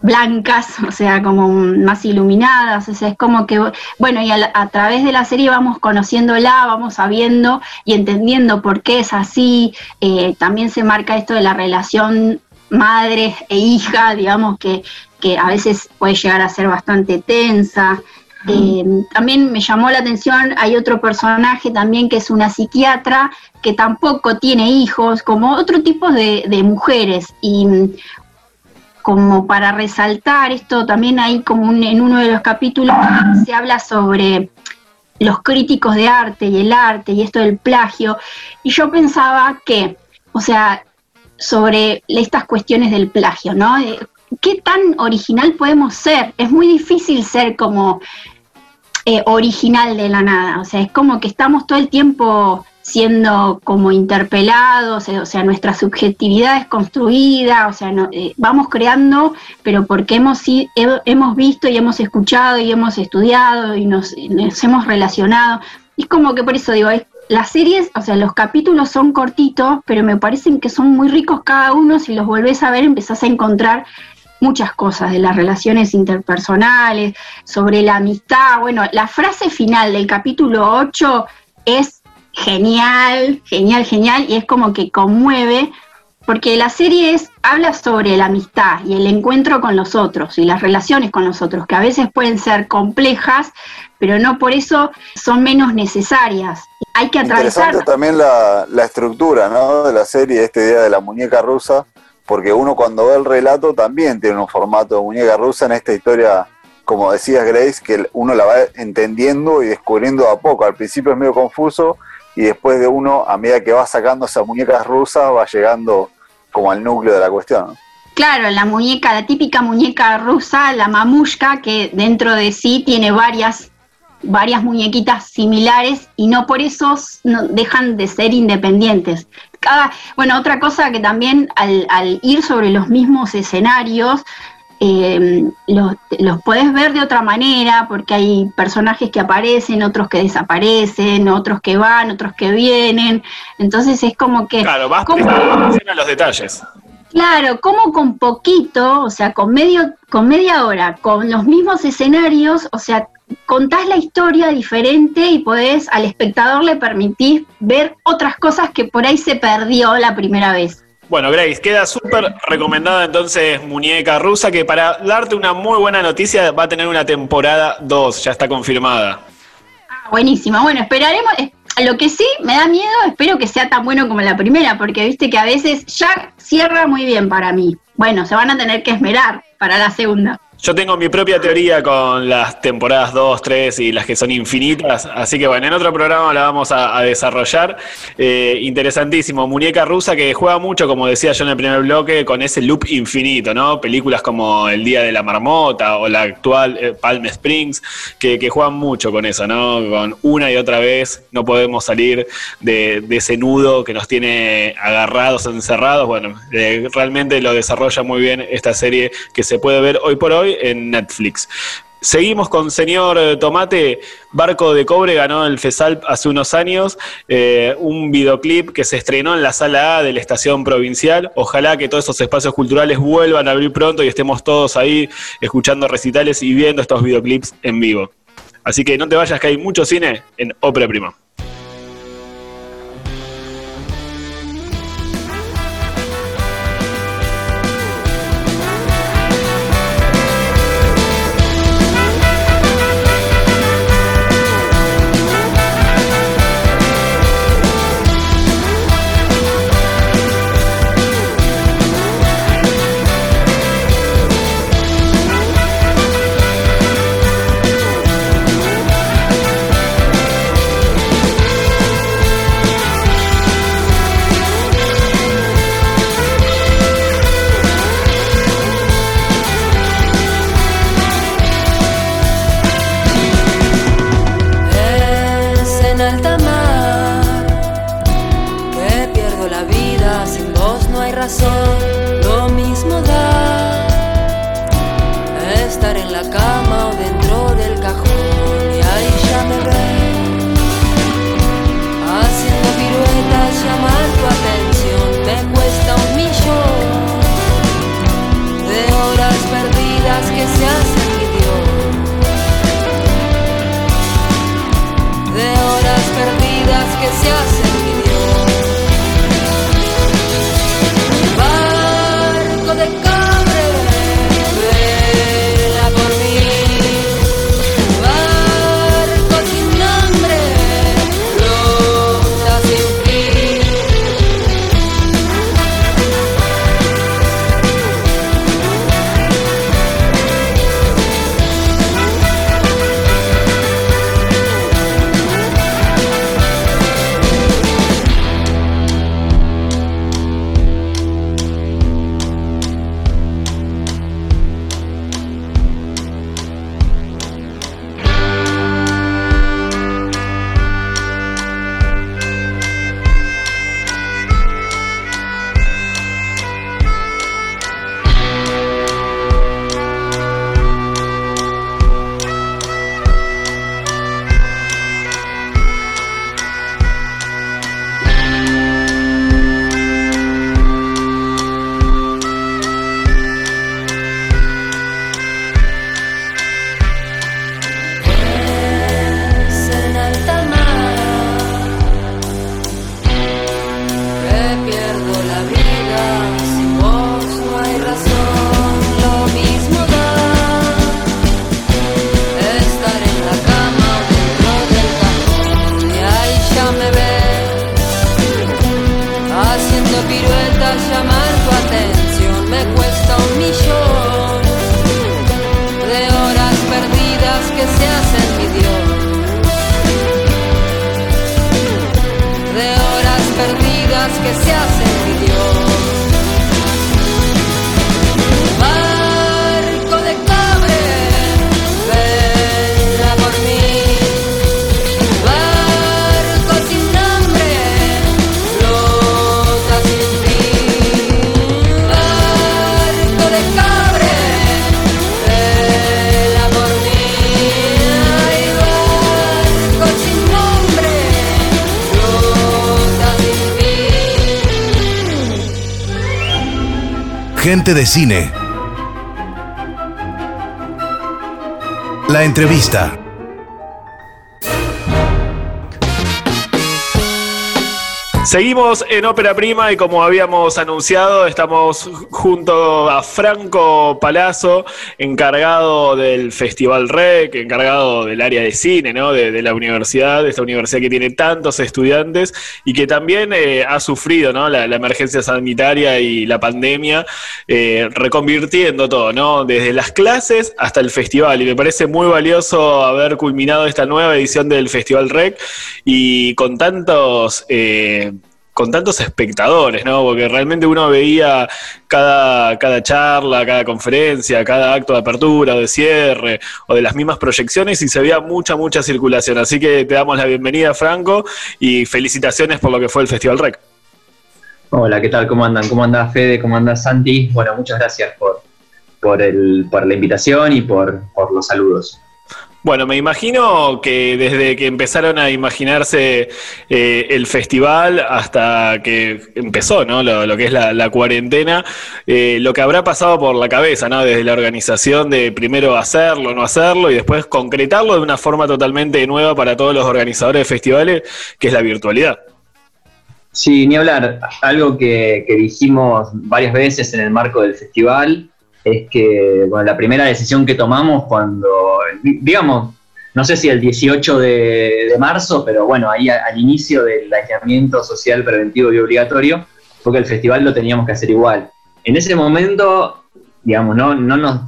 blancas, o sea, como más iluminadas, o sea, es como que, bueno, y a, través de la serie vamos conociéndola, vamos sabiendo y entendiendo por qué es así, eh, también se marca esto de la relación madre e hija, digamos, que, que a veces puede llegar a ser bastante tensa, eh, también me llamó la atención, hay otro personaje también que es una psiquiatra que tampoco tiene hijos, como otro tipo de, mujeres. Y como para resaltar esto, también hay como en uno de los capítulos se habla sobre los críticos de arte y el arte y esto del plagio. Y yo pensaba que, o sea, sobre estas cuestiones del plagio, ¿no? Eh, ¿Qué tan original podemos ser? Es muy difícil ser como eh, original de la nada. O sea, es como que estamos todo el tiempo siendo como interpelados, eh, o sea, nuestra subjetividad es construida, o sea, eh, vamos creando, pero porque hemos, hemos visto y hemos escuchado y hemos estudiado y nos, hemos relacionado. Es como que por eso digo, las series, o sea, los capítulos son cortitos, pero me parecen que son muy ricos cada uno, si los volvés a ver empezás a encontrar muchas cosas de las relaciones interpersonales, sobre la amistad. Bueno, la frase final del capítulo 8 es genial, genial, genial, y es como que conmueve, porque la serie es, habla sobre la amistad y el encuentro con los otros y las relaciones con los otros, que a veces pueden ser complejas, pero no por eso son menos necesarias. Hay que atravesar. También la, la estructura ¿no? de la serie, esta idea de la muñeca rusa, porque uno cuando ve el relato también tiene un formato de muñeca rusa en esta historia, como decías Grace, que uno la va entendiendo y descubriendo a poco. Al principio es medio confuso y después de uno, a medida que va sacando esas muñecas rusas, va llegando como al núcleo de la cuestión. Claro, la muñeca, la típica muñeca rusa, la mamushka, que dentro de sí tiene varias varias muñequitas similares y no por eso no dejan de ser independientes. Cada, bueno, otra cosa que también al, ir sobre los mismos escenarios, eh, los, los puedes ver de otra manera, porque hay personajes que aparecen, otros que desaparecen, otros que van, otros que vienen. Entonces es como que. Claro, vas ¿cómo- prestando atención a los detalles. Claro, como con poquito, o sea, con medio, con media hora, con los mismos escenarios, o sea, contás la historia diferente y podés al espectador le permitís ver otras cosas que por ahí se perdió la primera vez. Bueno, Grace, queda súper recomendada entonces Muñeca Rusa, que para darte una muy buena noticia va a tener una temporada 2, ya está confirmada. Ah, buenísimo. Bueno, esperaremos. Lo que sí me da miedo, espero que sea tan bueno como la primera, porque viste que a veces ya cierra muy bien para mí. Bueno, se van a tener que esmerar para la segunda. Yo tengo mi propia teoría con las temporadas 2, 3 y las que son infinitas, así que bueno, en otro programa la vamos a, desarrollar. Eh, interesantísimo, muñeca rusa que juega mucho, como decía yo en el primer bloque, con ese loop infinito, ¿no? Películas como El Día de la Marmota o la actual eh, Palm Springs, que, que juegan mucho con eso, ¿no? Con una y otra vez no podemos salir de, de ese nudo que nos tiene agarrados, encerrados. Bueno, eh, realmente lo desarrolla muy bien esta serie que se puede ver hoy por hoy en Netflix. Seguimos con Señor eh, Tomate, Barco de Cobre ganó el FESALP hace unos años, eh, un videoclip que se estrenó en la sala A de la estación provincial. Ojalá que todos esos espacios culturales vuelvan a abrir pronto y estemos todos ahí escuchando recitales y viendo estos videoclips en vivo. Así que no te vayas que hay mucho cine en Ópera Prima. De Cine. La entrevista. Seguimos en Ópera Prima y como habíamos anunciado, estamos junto a Franco Palazzo, encargado del Festival REC, encargado del área de cine, ¿no? De, la universidad, de esta universidad que tiene tantos estudiantes y que también eh, ha sufrido, ¿no? La, emergencia sanitaria y la pandemia, eh, reconvirtiendo todo, ¿no? Desde las clases hasta el festival. Y me parece muy valioso haber culminado esta nueva edición del Festival REC y con tantos... Eh, con tantos espectadores, ¿no? Porque realmente uno veía cada, cada charla, cada conferencia, cada acto de apertura o de cierre, o de las mismas proyecciones, y se veía mucha, mucha circulación. Así que te damos la bienvenida, Franco, y felicitaciones por lo que fue el Festival Rec. Hola, ¿qué tal? ¿Cómo andan? ¿Cómo anda Fede? ¿Cómo anda Santi? Bueno, muchas gracias por, por, el, por la invitación y por, por los saludos. Bueno, me imagino que desde que empezaron a imaginarse eh, el festival hasta que empezó, ¿no? Lo, que es la, cuarentena, eh, lo que habrá pasado por la cabeza, ¿no? Desde la organización de primero hacerlo, no hacerlo y después concretarlo de una forma totalmente nueva para todos los organizadores de festivales, que es la virtualidad. Sí, ni hablar. Algo que dijimos varias veces en el marco del festival es que, bueno, la primera decisión que tomamos cuando, digamos, no sé si el 18 de, marzo, pero bueno, ahí al inicio del aislamiento social preventivo y obligatorio, fue que el festival lo teníamos que hacer igual. En ese momento, digamos, no, no, nos,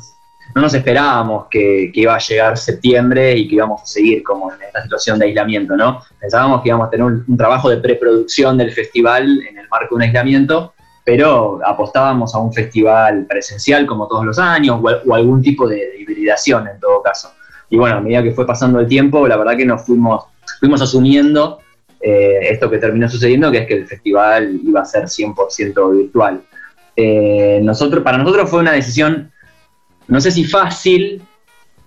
no nos esperábamos que, iba a llegar septiembre y que íbamos a seguir como en esta situación de aislamiento, ¿no? Pensábamos que íbamos a tener un, un trabajo de preproducción del festival en el marco de un aislamiento, pero apostábamos a un festival presencial como todos los años o, algún tipo de, hibridación en todo caso. Y bueno, a medida que fue pasando el tiempo, la verdad que nos fuimos, fuimos asumiendo eh, esto que terminó sucediendo, que es que el festival iba a ser 100% virtual. Eh, nosotros, para nosotros fue una decisión, no sé si fácil,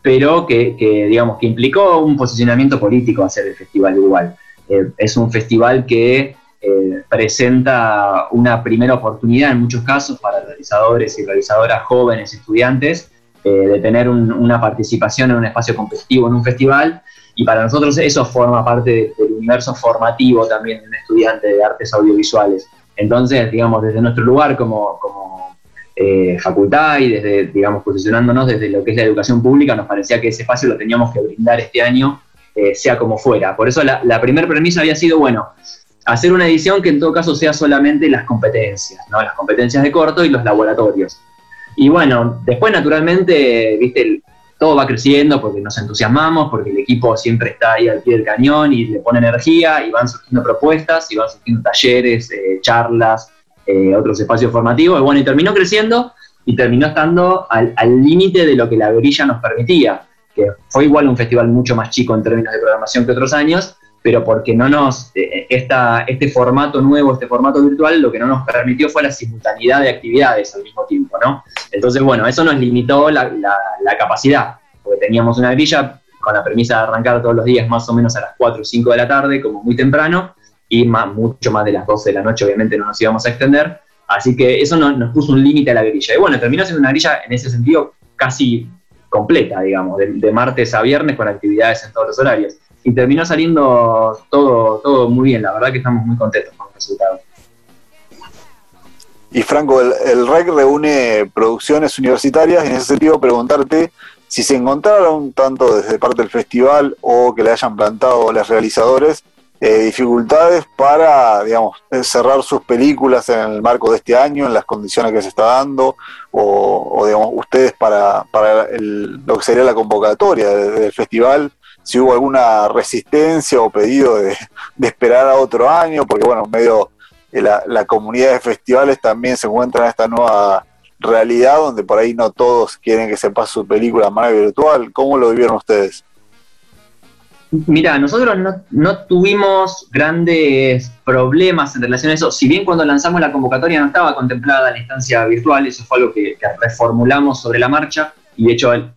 pero que, digamos, que implicó un posicionamiento político hacer el festival igual. Eh, es un festival que eh, presenta una primera oportunidad en muchos casos para realizadores y realizadoras jóvenes, estudiantes, eh, de tener una participación en un espacio competitivo en un festival. Y para nosotros eso forma parte del universo formativo también de un estudiante de artes audiovisuales. Entonces, digamos, desde nuestro lugar como, como eh, facultad y desde, digamos, posicionándonos desde lo que es la educación pública, nos parecía que ese espacio lo teníamos que brindar este año, sea como fuera. Por eso la, la primera premisa había sido, bueno, hacer una edición que en todo caso sea solamente las competencias, ¿no? Las competencias de corto y los laboratorios. Y bueno, después naturalmente, viste, todo va creciendo porque nos entusiasmamos, porque el equipo siempre está ahí al pie del cañón y le pone energía y van surgiendo propuestas y van surgiendo talleres, eh, charlas, eh, otros espacios formativos. Y bueno, y terminó creciendo y terminó estando al límite de lo que la grilla nos permitía, que fue igual un festival mucho más chico en términos de programación que otros años, pero porque no nos, eh, esta, este formato nuevo, este formato virtual, lo que no nos permitió fue la simultaneidad de actividades al mismo tiempo, ¿no? Entonces, bueno, eso nos limitó la, la, capacidad, porque teníamos una grilla con la premisa de arrancar todos los días más o menos a las 4 o 5 de la tarde, como muy temprano, y más, mucho más de las 12 de la noche, obviamente no nos íbamos a extender, así que eso nos puso un límite a la grilla. Y bueno, terminó siendo una grilla en ese sentido casi completa, digamos, de martes a viernes con actividades en todos los horarios y terminó saliendo todo, todo muy bien. La verdad que estamos muy contentos con el resultado. Y Franco, el, REC reúne producciones universitarias y en ese sentido preguntarte si se encontraron, tanto desde parte del festival o que le hayan plantado los realizadores, eh, dificultades para, digamos, cerrar sus películas en el marco de este año, en las condiciones que se está dando, o, digamos, ustedes para, para lo que sería la convocatoria del festival, si hubo alguna resistencia o pedido de, esperar a otro año, porque bueno, medio la, la, comunidad de festivales también se encuentra en esta nueva realidad donde por ahí no todos quieren que se pase su película a manera virtual. ¿Cómo lo vivieron ustedes? Mira, nosotros no, tuvimos grandes problemas en relación a eso. Si bien cuando lanzamos la convocatoria no estaba contemplada la instancia virtual, eso fue algo que reformulamos sobre la marcha y de hecho en,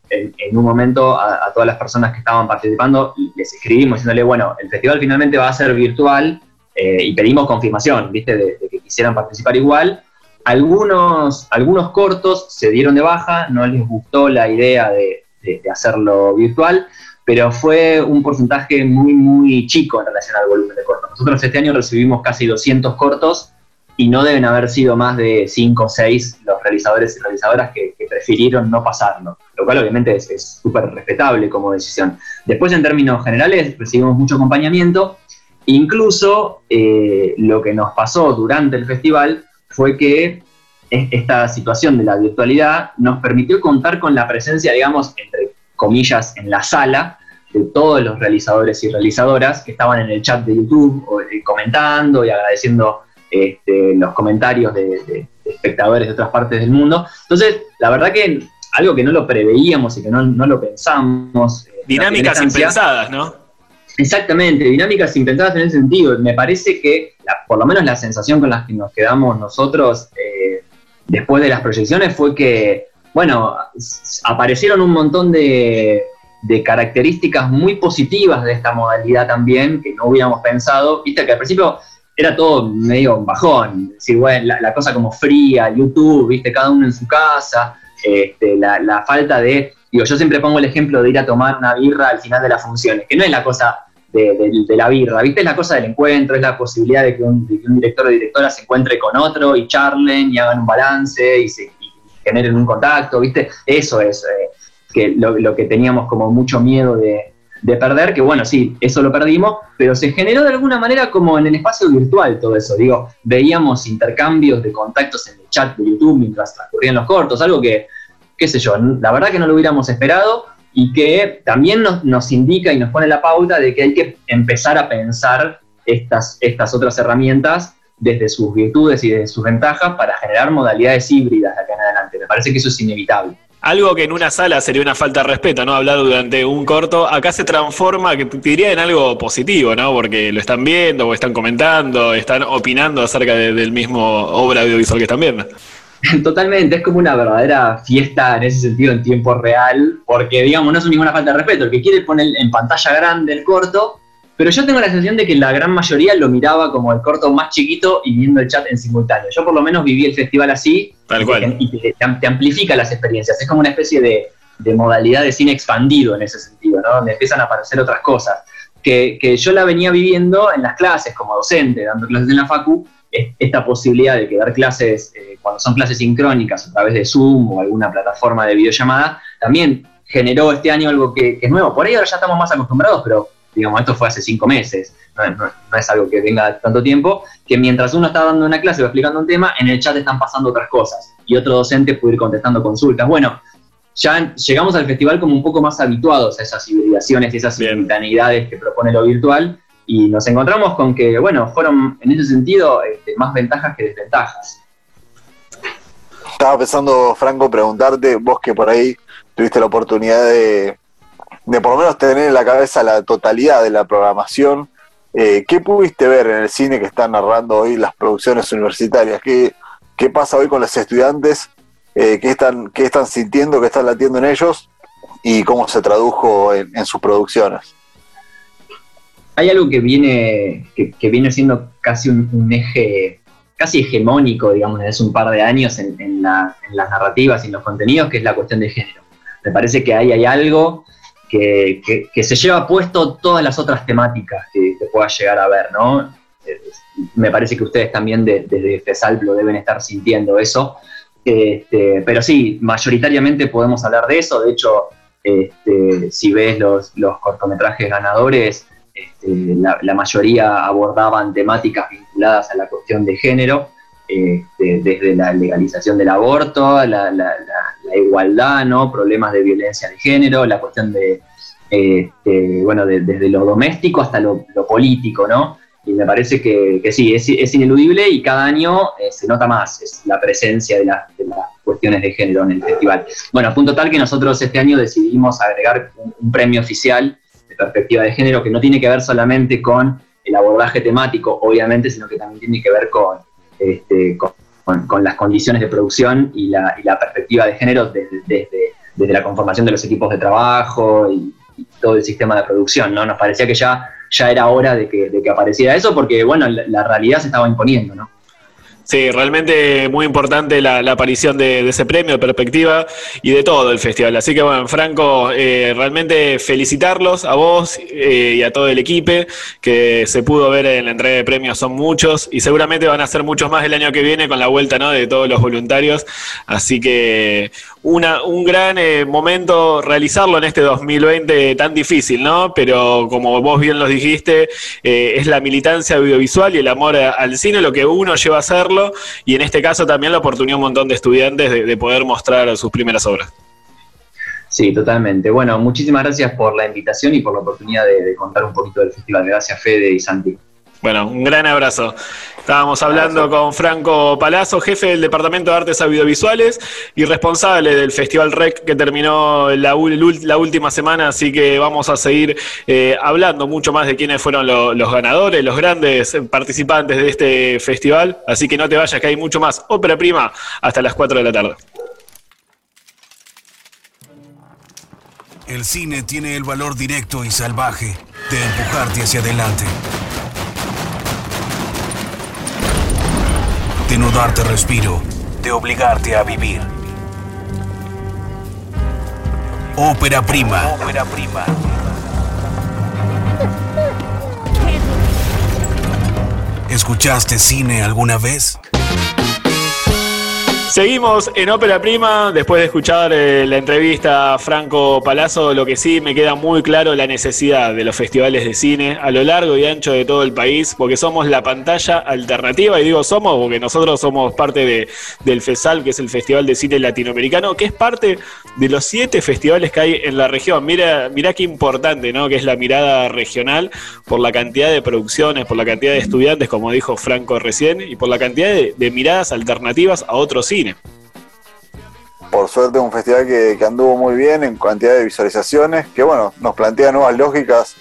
un momento a, todas las personas que estaban participando les escribimos diciéndole, bueno, el festival finalmente va a ser virtual eh, y pedimos confirmación, ¿viste? De, que quisieran participar igual. algunos, algunos cortos se dieron de baja, no les gustó la idea de, hacerlo virtual, pero fue un porcentaje muy, muy chico en relación al volumen de cortos. Nosotros este año recibimos casi 200 cortos y no deben haber sido más de 5 o 6 los realizadores y realizadoras que, prefirieron no pasarlo, lo cual obviamente es súper respetable como decisión. Después, en términos generales, recibimos mucho acompañamiento, incluso eh, lo que nos pasó durante el festival fue que esta situación de la virtualidad nos permitió contar con la presencia, digamos, entre comillas, en la sala de todos los realizadores y realizadoras que estaban en el chat de YouTube eh, comentando y agradeciendo este, los comentarios de, espectadores de otras partes del mundo. Entonces, la verdad que algo que no lo preveíamos y que no, lo pensamos. Eh, dinámicas impensadas, ¿no? Exactamente, dinámicas impensadas en ese sentido. Me parece que, por lo menos la sensación con la que nos quedamos nosotros eh, después de las proyecciones fue que, bueno, aparecieron un montón de, características muy positivas de esta modalidad también, que no hubiéramos pensado. Viste que al principio era todo medio bajón, bueno, la, cosa como fría, YouTube, viste, cada uno en su casa, este, la, falta de, digo, yo siempre pongo el ejemplo de ir a tomar una birra al final de las funciones, que no es la cosa de, la birra, viste, es la cosa del encuentro, es la posibilidad de que un, director o directora se encuentre con otro y charlen y hagan un balance y, se, generen un contacto, viste, eso es eh, que lo que teníamos como mucho miedo de de perder, que bueno, sí, eso lo perdimos, pero se generó de alguna manera como en el espacio virtual todo eso. Digo, veíamos intercambios de contactos en el chat de YouTube mientras transcurrían los cortos, algo que, qué sé yo, la verdad que no lo hubiéramos esperado y que también nos, indica y nos pone la pauta de que hay que empezar a pensar estas, estas otras herramientas desde sus virtudes y desde sus ventajas para generar modalidades híbridas de acá en adelante. Me parece que eso es inevitable. Algo que en una sala sería una falta de respeto, ¿no? Hablar durante un corto, acá se transforma, que te diría en algo positivo, ¿no? Porque lo están viendo o están comentando, están opinando acerca del mismo obra audiovisual que están viendo. Totalmente, es como una verdadera fiesta en ese sentido en tiempo real, porque digamos, no es ninguna falta de respeto, el que quiere poner en pantalla grande el corto, pero yo tengo la sensación de que la gran mayoría lo miraba como el corto más chiquito y viendo el chat en simultáneo. Yo por lo menos viví el festival así. Tal cual. Y te, amplifica las experiencias. Es como una especie de, modalidad de cine expandido en ese sentido, ¿no? Donde empiezan a aparecer otras cosas. Que, yo la venía viviendo en las clases como docente, dando clases en la facu, esta posibilidad de que dar clases, eh, cuando son clases sincrónicas a través de Zoom o alguna plataforma de videollamada, también generó este año algo que, que es nuevo. Por ahí ahora ya estamos más acostumbrados, pero digamos, esto fue hace cinco meses, no, es algo que venga tanto tiempo, que mientras uno está dando una clase o explicando un tema, en el chat están pasando otras cosas y otro docente puede ir contestando consultas. Bueno, ya llegamos al festival como un poco más habituados a esas hibridaciones y esas simultaneidades que propone lo virtual y nos encontramos con que, bueno, fueron en ese sentido este, más ventajas que desventajas. Estaba pensando, Franco, preguntarte, vos que por ahí tuviste la oportunidad de, de por lo menos tener en la cabeza la totalidad de la programación. Eh, ¿Qué pudiste ver en el cine que están narrando hoy las producciones universitarias? ¿Qué, qué pasa hoy con los estudiantes? Eh, ¿qué, están, ¿Qué están sintiendo? ¿Qué están latiendo en ellos? ¿Y cómo se tradujo en, sus producciones? Hay algo que viene, que, viene siendo casi un, eje casi hegemónico, digamos, desde hace un par de años en, en, las narrativas y en los contenidos, que es la cuestión de género. Me parece que ahí hay algo que, se lleva puesto todas las otras temáticas que, que pueda llegar a ver, ¿no? Eh, me parece que ustedes también desde FESAL lo deben estar sintiendo eso. Este, pero sí, mayoritariamente podemos hablar de eso. De hecho, este, si ves los, cortometrajes ganadores, este, la, mayoría abordaban temáticas vinculadas a la cuestión de género, desde la legalización del aborto, la, la igualdad, ¿no? problemas de violencia de género, la cuestión de, este, bueno, desde lo doméstico hasta lo, político, ¿no? Y me parece que, sí, es, ineludible y cada año eh, se nota más la presencia de, las cuestiones de género en el festival. Bueno, punto tal que nosotros este año decidimos agregar un, premio oficial de perspectiva de género que no tiene que ver solamente con el abordaje temático, obviamente, sino que también tiene que ver con, este, con, las condiciones de producción y la, perspectiva de género desde, la conformación de los equipos de trabajo y, todo el sistema de producción, ¿no? Nos parecía que ya, ya era hora de que, apareciera eso porque, bueno, la, realidad se estaba imponiendo, ¿no? Sí, realmente muy importante la, aparición de, ese premio, perspectiva y de todo el festival. Así que bueno, Franco, eh, realmente felicitarlos a vos eh, y a todo el equipo que se pudo ver en la entrega de premios, son muchos y seguramente van a ser muchos más el año que viene con la vuelta ¿no? de todos los voluntarios. Así que una, un gran eh, momento realizarlo en este 2020 tan difícil, ¿no? Pero como vos bien lo dijiste, es la militancia audiovisual y el amor al cine lo que uno lleva a hacerlo y en este caso también la oportunidad un montón de estudiantes de, poder mostrar sus primeras obras. Sí, totalmente. Bueno, muchísimas gracias por la invitación y por la oportunidad de, contar un poquito del festival. Gracias, Fede y Santi. Bueno, un gran abrazo. Estábamos hablando con Franco Palazzo, jefe del Departamento de Artes Audiovisuales y responsable del Festival REC que terminó la, última semana, así que vamos a seguir eh, hablando mucho más de quiénes fueron los ganadores, los grandes participantes de este festival, así que no te vayas que hay mucho más. Ópera prima hasta las 4 de la tarde. El cine tiene el valor directo y salvaje de empujarte hacia adelante de no darte respiro, de obligarte a vivir. Ópera prima. Ópera prima. ¿Escuchaste cine alguna vez? Seguimos en Ópera Prima, después de escuchar eh, la entrevista a Franco Palazzo, lo que sí me queda muy claro la necesidad de los festivales de cine a lo largo y ancho de todo el país, porque somos la pantalla alternativa, y digo somos porque nosotros somos parte de, del FESAL, que es el Festival de Cine Latinoamericano, que es parte de los siete festivales que hay en la región. Mira, mira qué importante, ¿no? Que es la mirada regional por la cantidad de producciones, por la cantidad de estudiantes, como dijo Franco recién, y por la cantidad de, de miradas alternativas a otros cines. Por suerte un festival que, anduvo muy bien en cantidad de visualizaciones, que bueno, nos plantea nuevas lógicas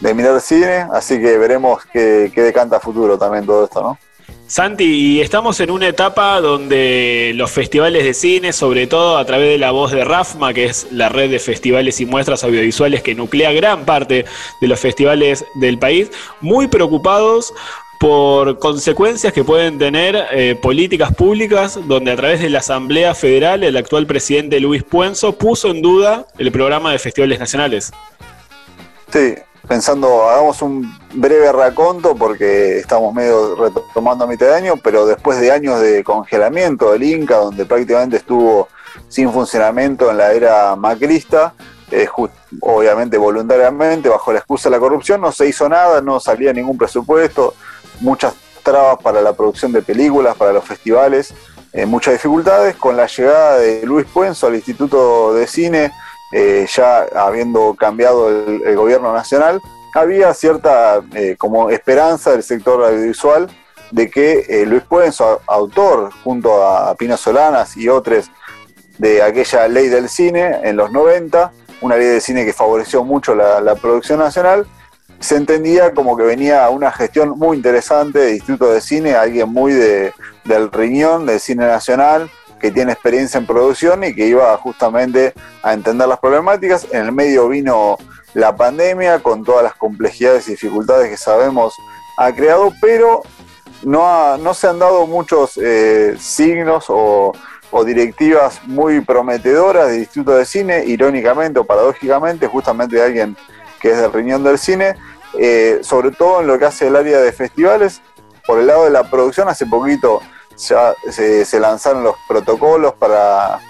de mirar cine, así que veremos qué, decanta a futuro también todo esto, ¿no? Santi, estamos en una etapa donde los festivales de cine, sobre todo a través de la voz de RAFMA, que es la red de festivales y muestras audiovisuales que nuclea gran parte de los festivales del país, muy preocupados por consecuencias que pueden tener eh, políticas públicas donde a través de la Asamblea Federal el actual presidente Luis Puenzo puso en duda el programa de festivales nacionales. Sí, pensando, hagamos un breve raconto porque estamos medio retomando a mitad de año, pero después de años de congelamiento del Inca, donde prácticamente estuvo sin funcionamiento en la era macrista, eh, obviamente voluntariamente, bajo la excusa de la corrupción, no se hizo nada, no salía ningún presupuesto, muchas trabas para la producción de películas, para los festivales, eh, muchas dificultades. Con la llegada de Luis Puenzo al Instituto de Cine, eh, ya habiendo cambiado el, gobierno nacional, había cierta eh, como esperanza del sector audiovisual de que Luis Puenzo, autor junto a Pino Solanas y otros de aquella ley del cine en los 90, una ley de cine que favoreció mucho la producción nacional, se entendía como que venía una gestión muy interesante de Instituto de Cine, alguien muy de, del riñón del cine nacional, que tiene experiencia en producción y que iba justamente a entender las problemáticas. En el medio vino la pandemia con todas las complejidades y dificultades que sabemos ha creado, pero no, no se han dado muchos eh, signos o, o, directivas muy prometedoras de Instituto de Cine, irónicamente o paradójicamente, justamente de alguien que es del riñón del cine, eh, sobre todo en lo que hace el área de festivales. Por el lado de la producción, hace poquito ya se, lanzaron los protocolos para,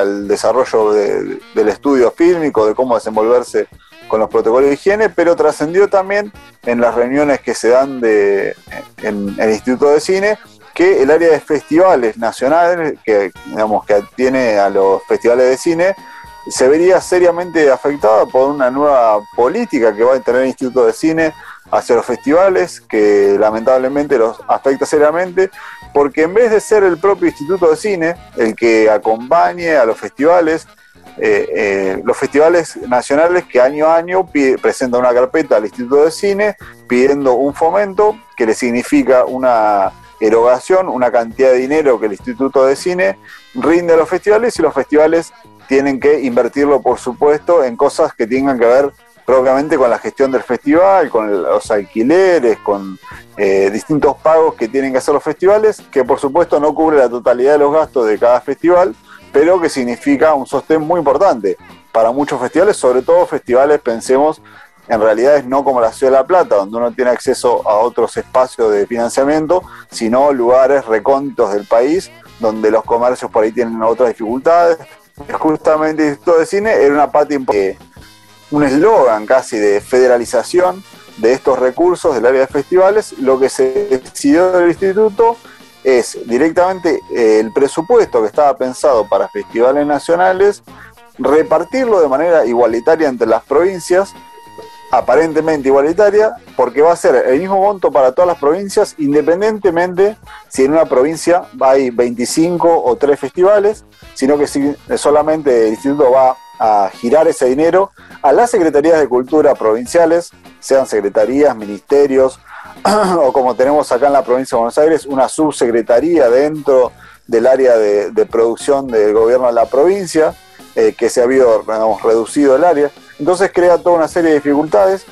el desarrollo del estudio fílmico, de cómo desenvolverse con los protocolos de higiene, pero trascendió también en las reuniones que se dan de, en, el Instituto de Cine, que el área de festivales nacionales, que digamos que tiene a los festivales de cine, se vería seriamente afectada por una nueva política que va a tener el Instituto de Cine hacia los festivales, que lamentablemente los afecta seriamente, porque en vez de ser el propio Instituto de Cine el que acompañe a los festivales, eh, eh, los festivales nacionales que año a año presentan una carpeta al Instituto de Cine pidiendo un fomento que le significa una erogación, una cantidad de dinero que el Instituto de Cine rinde a los festivales y los festivales tienen que invertirlo, por supuesto, en cosas que tengan que ver propiamente con la gestión del festival, con los alquileres, con eh, distintos pagos que tienen que hacer los festivales, que por supuesto no cubre la totalidad de los gastos de cada festival, pero que significa un sostén muy importante para muchos festivales, sobre todo festivales, pensemos, en realidad es no como la Ciudad de La Plata, donde uno tiene acceso a otros espacios de financiamiento, sino lugares recónditos del país, donde los comercios por ahí tienen otras dificultades. Justamente el Instituto de Cine era una parte importante un eslogan casi de federalización de estos recursos del área de festivales, lo que se decidió del instituto es directamente eh, el presupuesto que estaba pensado para festivales nacionales, repartirlo de manera igualitaria entre las provincias, aparentemente igualitaria, porque va a ser el mismo monto para todas las provincias, independientemente si en una provincia hay 25 o 3 festivales, sino que solamente el instituto va a girar ese dinero a las secretarías de cultura provinciales, sean secretarías, ministerios, o como tenemos acá en la provincia de Buenos Aires, una subsecretaría dentro del área de, producción del gobierno de la provincia, eh, que se ha habido reducido el área. Entonces crea toda una serie de dificultades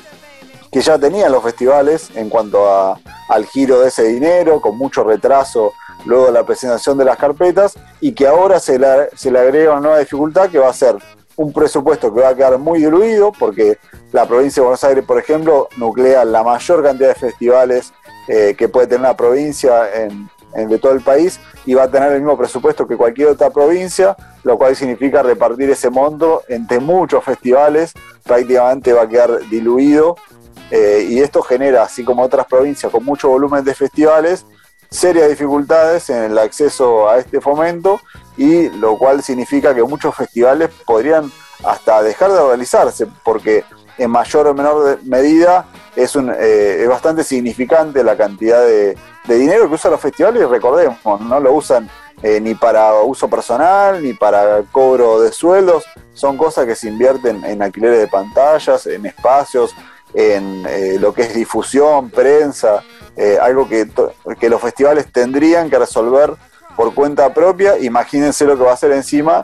que ya tenían los festivales en cuanto a, al giro de ese dinero, con mucho retraso luego de la presentación de las carpetas, y que ahora se le, se le agrega una nueva dificultad que va a ser un presupuesto que va a quedar muy diluido porque la provincia de Buenos Aires, por ejemplo, nuclea la mayor cantidad de festivales eh, que puede tener una provincia en, de todo el país y va a tener el mismo presupuesto que cualquier otra provincia, lo cual significa repartir ese monto entre muchos festivales, prácticamente va a quedar diluido eh, y esto genera, así como otras provincias con mucho volumen de festivales, serias dificultades en el acceso a este fomento y lo cual significa que muchos festivales podrían hasta dejar de realizarse porque en mayor o menor medida es, un, eh, es bastante significante la cantidad de, dinero que usan los festivales y recordemos, no lo usan eh, ni para uso personal ni para cobro de sueldos, son cosas que se invierten en alquileres de pantallas, en espacios, en eh, lo que es difusión, prensa, algo que, que los festivales tendrían que resolver por cuenta propia, imagínense lo que va a hacer encima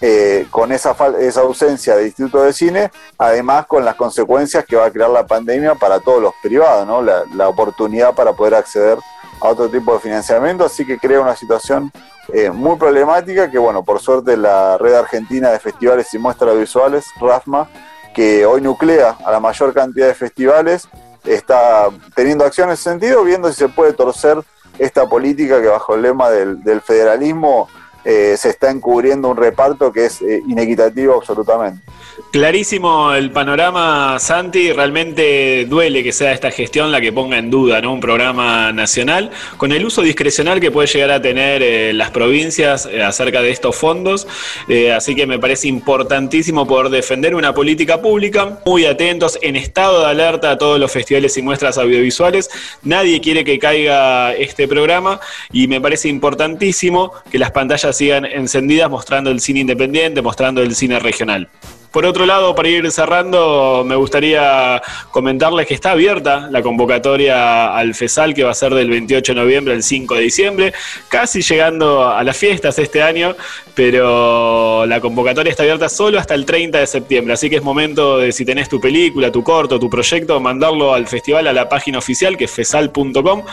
eh, con esa, esa ausencia de instituto de cine, además con las consecuencias que va a crear la pandemia para todos los privados, ¿no? la, oportunidad para poder acceder a otro tipo de financiamiento, así que crea una situación eh, muy problemática que, bueno, por suerte la Red Argentina de Festivales y Muestras Visuales, RAFMA, que hoy nuclea a la mayor cantidad de festivales, está teniendo acción en ese sentido, viendo si se puede torcer esta política que bajo el lema del, federalismo eh, se está encubriendo un reparto que es eh, inequitativo absolutamente. Clarísimo el panorama, Santi. Realmente duele que sea esta gestión la que ponga en duda un programa nacional, con el uso discrecional que puede llegar a tener eh, las provincias eh, acerca de estos fondos. Eh, así que me parece importantísimo poder defender una política pública. Muy atentos, en estado de alerta a todos los festivales y muestras audiovisuales. Nadie quiere que caiga este programa y me parece importantísimo que las pantallas sigan encendidas mostrando el cine independiente, mostrando el cine regional. Por otro lado, para ir cerrando, me gustaría comentarles que está abierta la convocatoria al FESAL, que va a ser del 28 de noviembre al 5 de diciembre, casi llegando a las fiestas este año, pero la convocatoria está abierta solo hasta el 30 de septiembre, así que es momento de si tenés tu película, tu corto, tu proyecto, mandarlo al festival a la página oficial que es fesal.com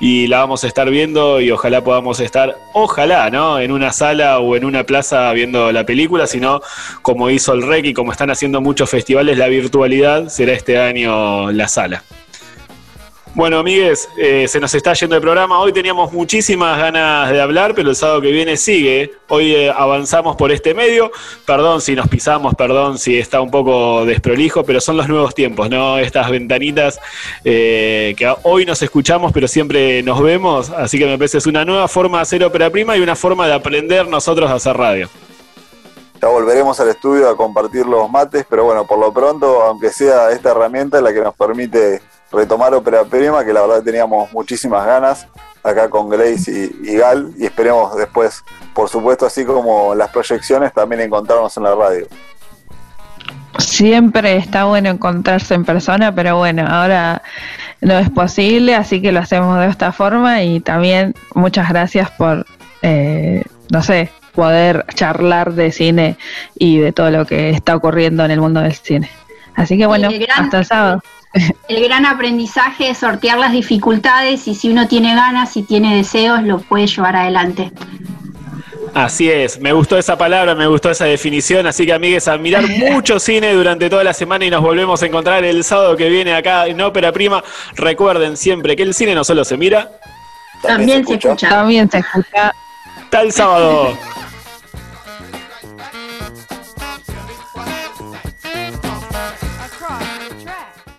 y la vamos a estar viendo y ojalá podamos estar, ojalá, ¿no? En una sala o en una plaza viendo la película, sino como hizo el REC y como están haciendo muchos festivales, la virtualidad será este año la sala. Bueno, amigues, eh, se nos está yendo el programa. Hoy teníamos muchísimas ganas de hablar, pero el sábado que viene sigue. Hoy eh, avanzamos por este medio. Perdón si nos pisamos, perdón si está un poco desprolijo, pero son los nuevos tiempos, ¿no? Estas ventanitas eh, que hoy nos escuchamos, pero siempre nos vemos. Así que me parece es una nueva forma de hacer ópera prima y una forma de aprender nosotros a hacer radio. Ya volveremos al estudio a compartir los mates, pero bueno, por lo pronto, aunque sea esta herramienta la que nos permite retomar Opera Prima, que la verdad teníamos muchísimas ganas acá con Grace y, Gal, y esperemos después, por supuesto, así como las proyecciones, también encontrarnos en la radio. Siempre está bueno encontrarse en persona, pero bueno, ahora no es posible, así que lo hacemos de esta forma y también muchas gracias por, eh, no sé, poder charlar de cine y de todo lo que está ocurriendo en el mundo del cine. Así que bueno, el gran- hasta el sábado. El gran aprendizaje es sortear las dificultades y si uno tiene ganas y tiene deseos, lo puede llevar adelante. Así es, me gustó esa palabra, me gustó esa definición, así que amigues, a mirar mucho cine durante toda la semana y nos volvemos a encontrar el sábado que viene acá en Ópera Prima. Recuerden siempre que el cine no solo se mira, También se escucha. También se escucha. hasta el sábado.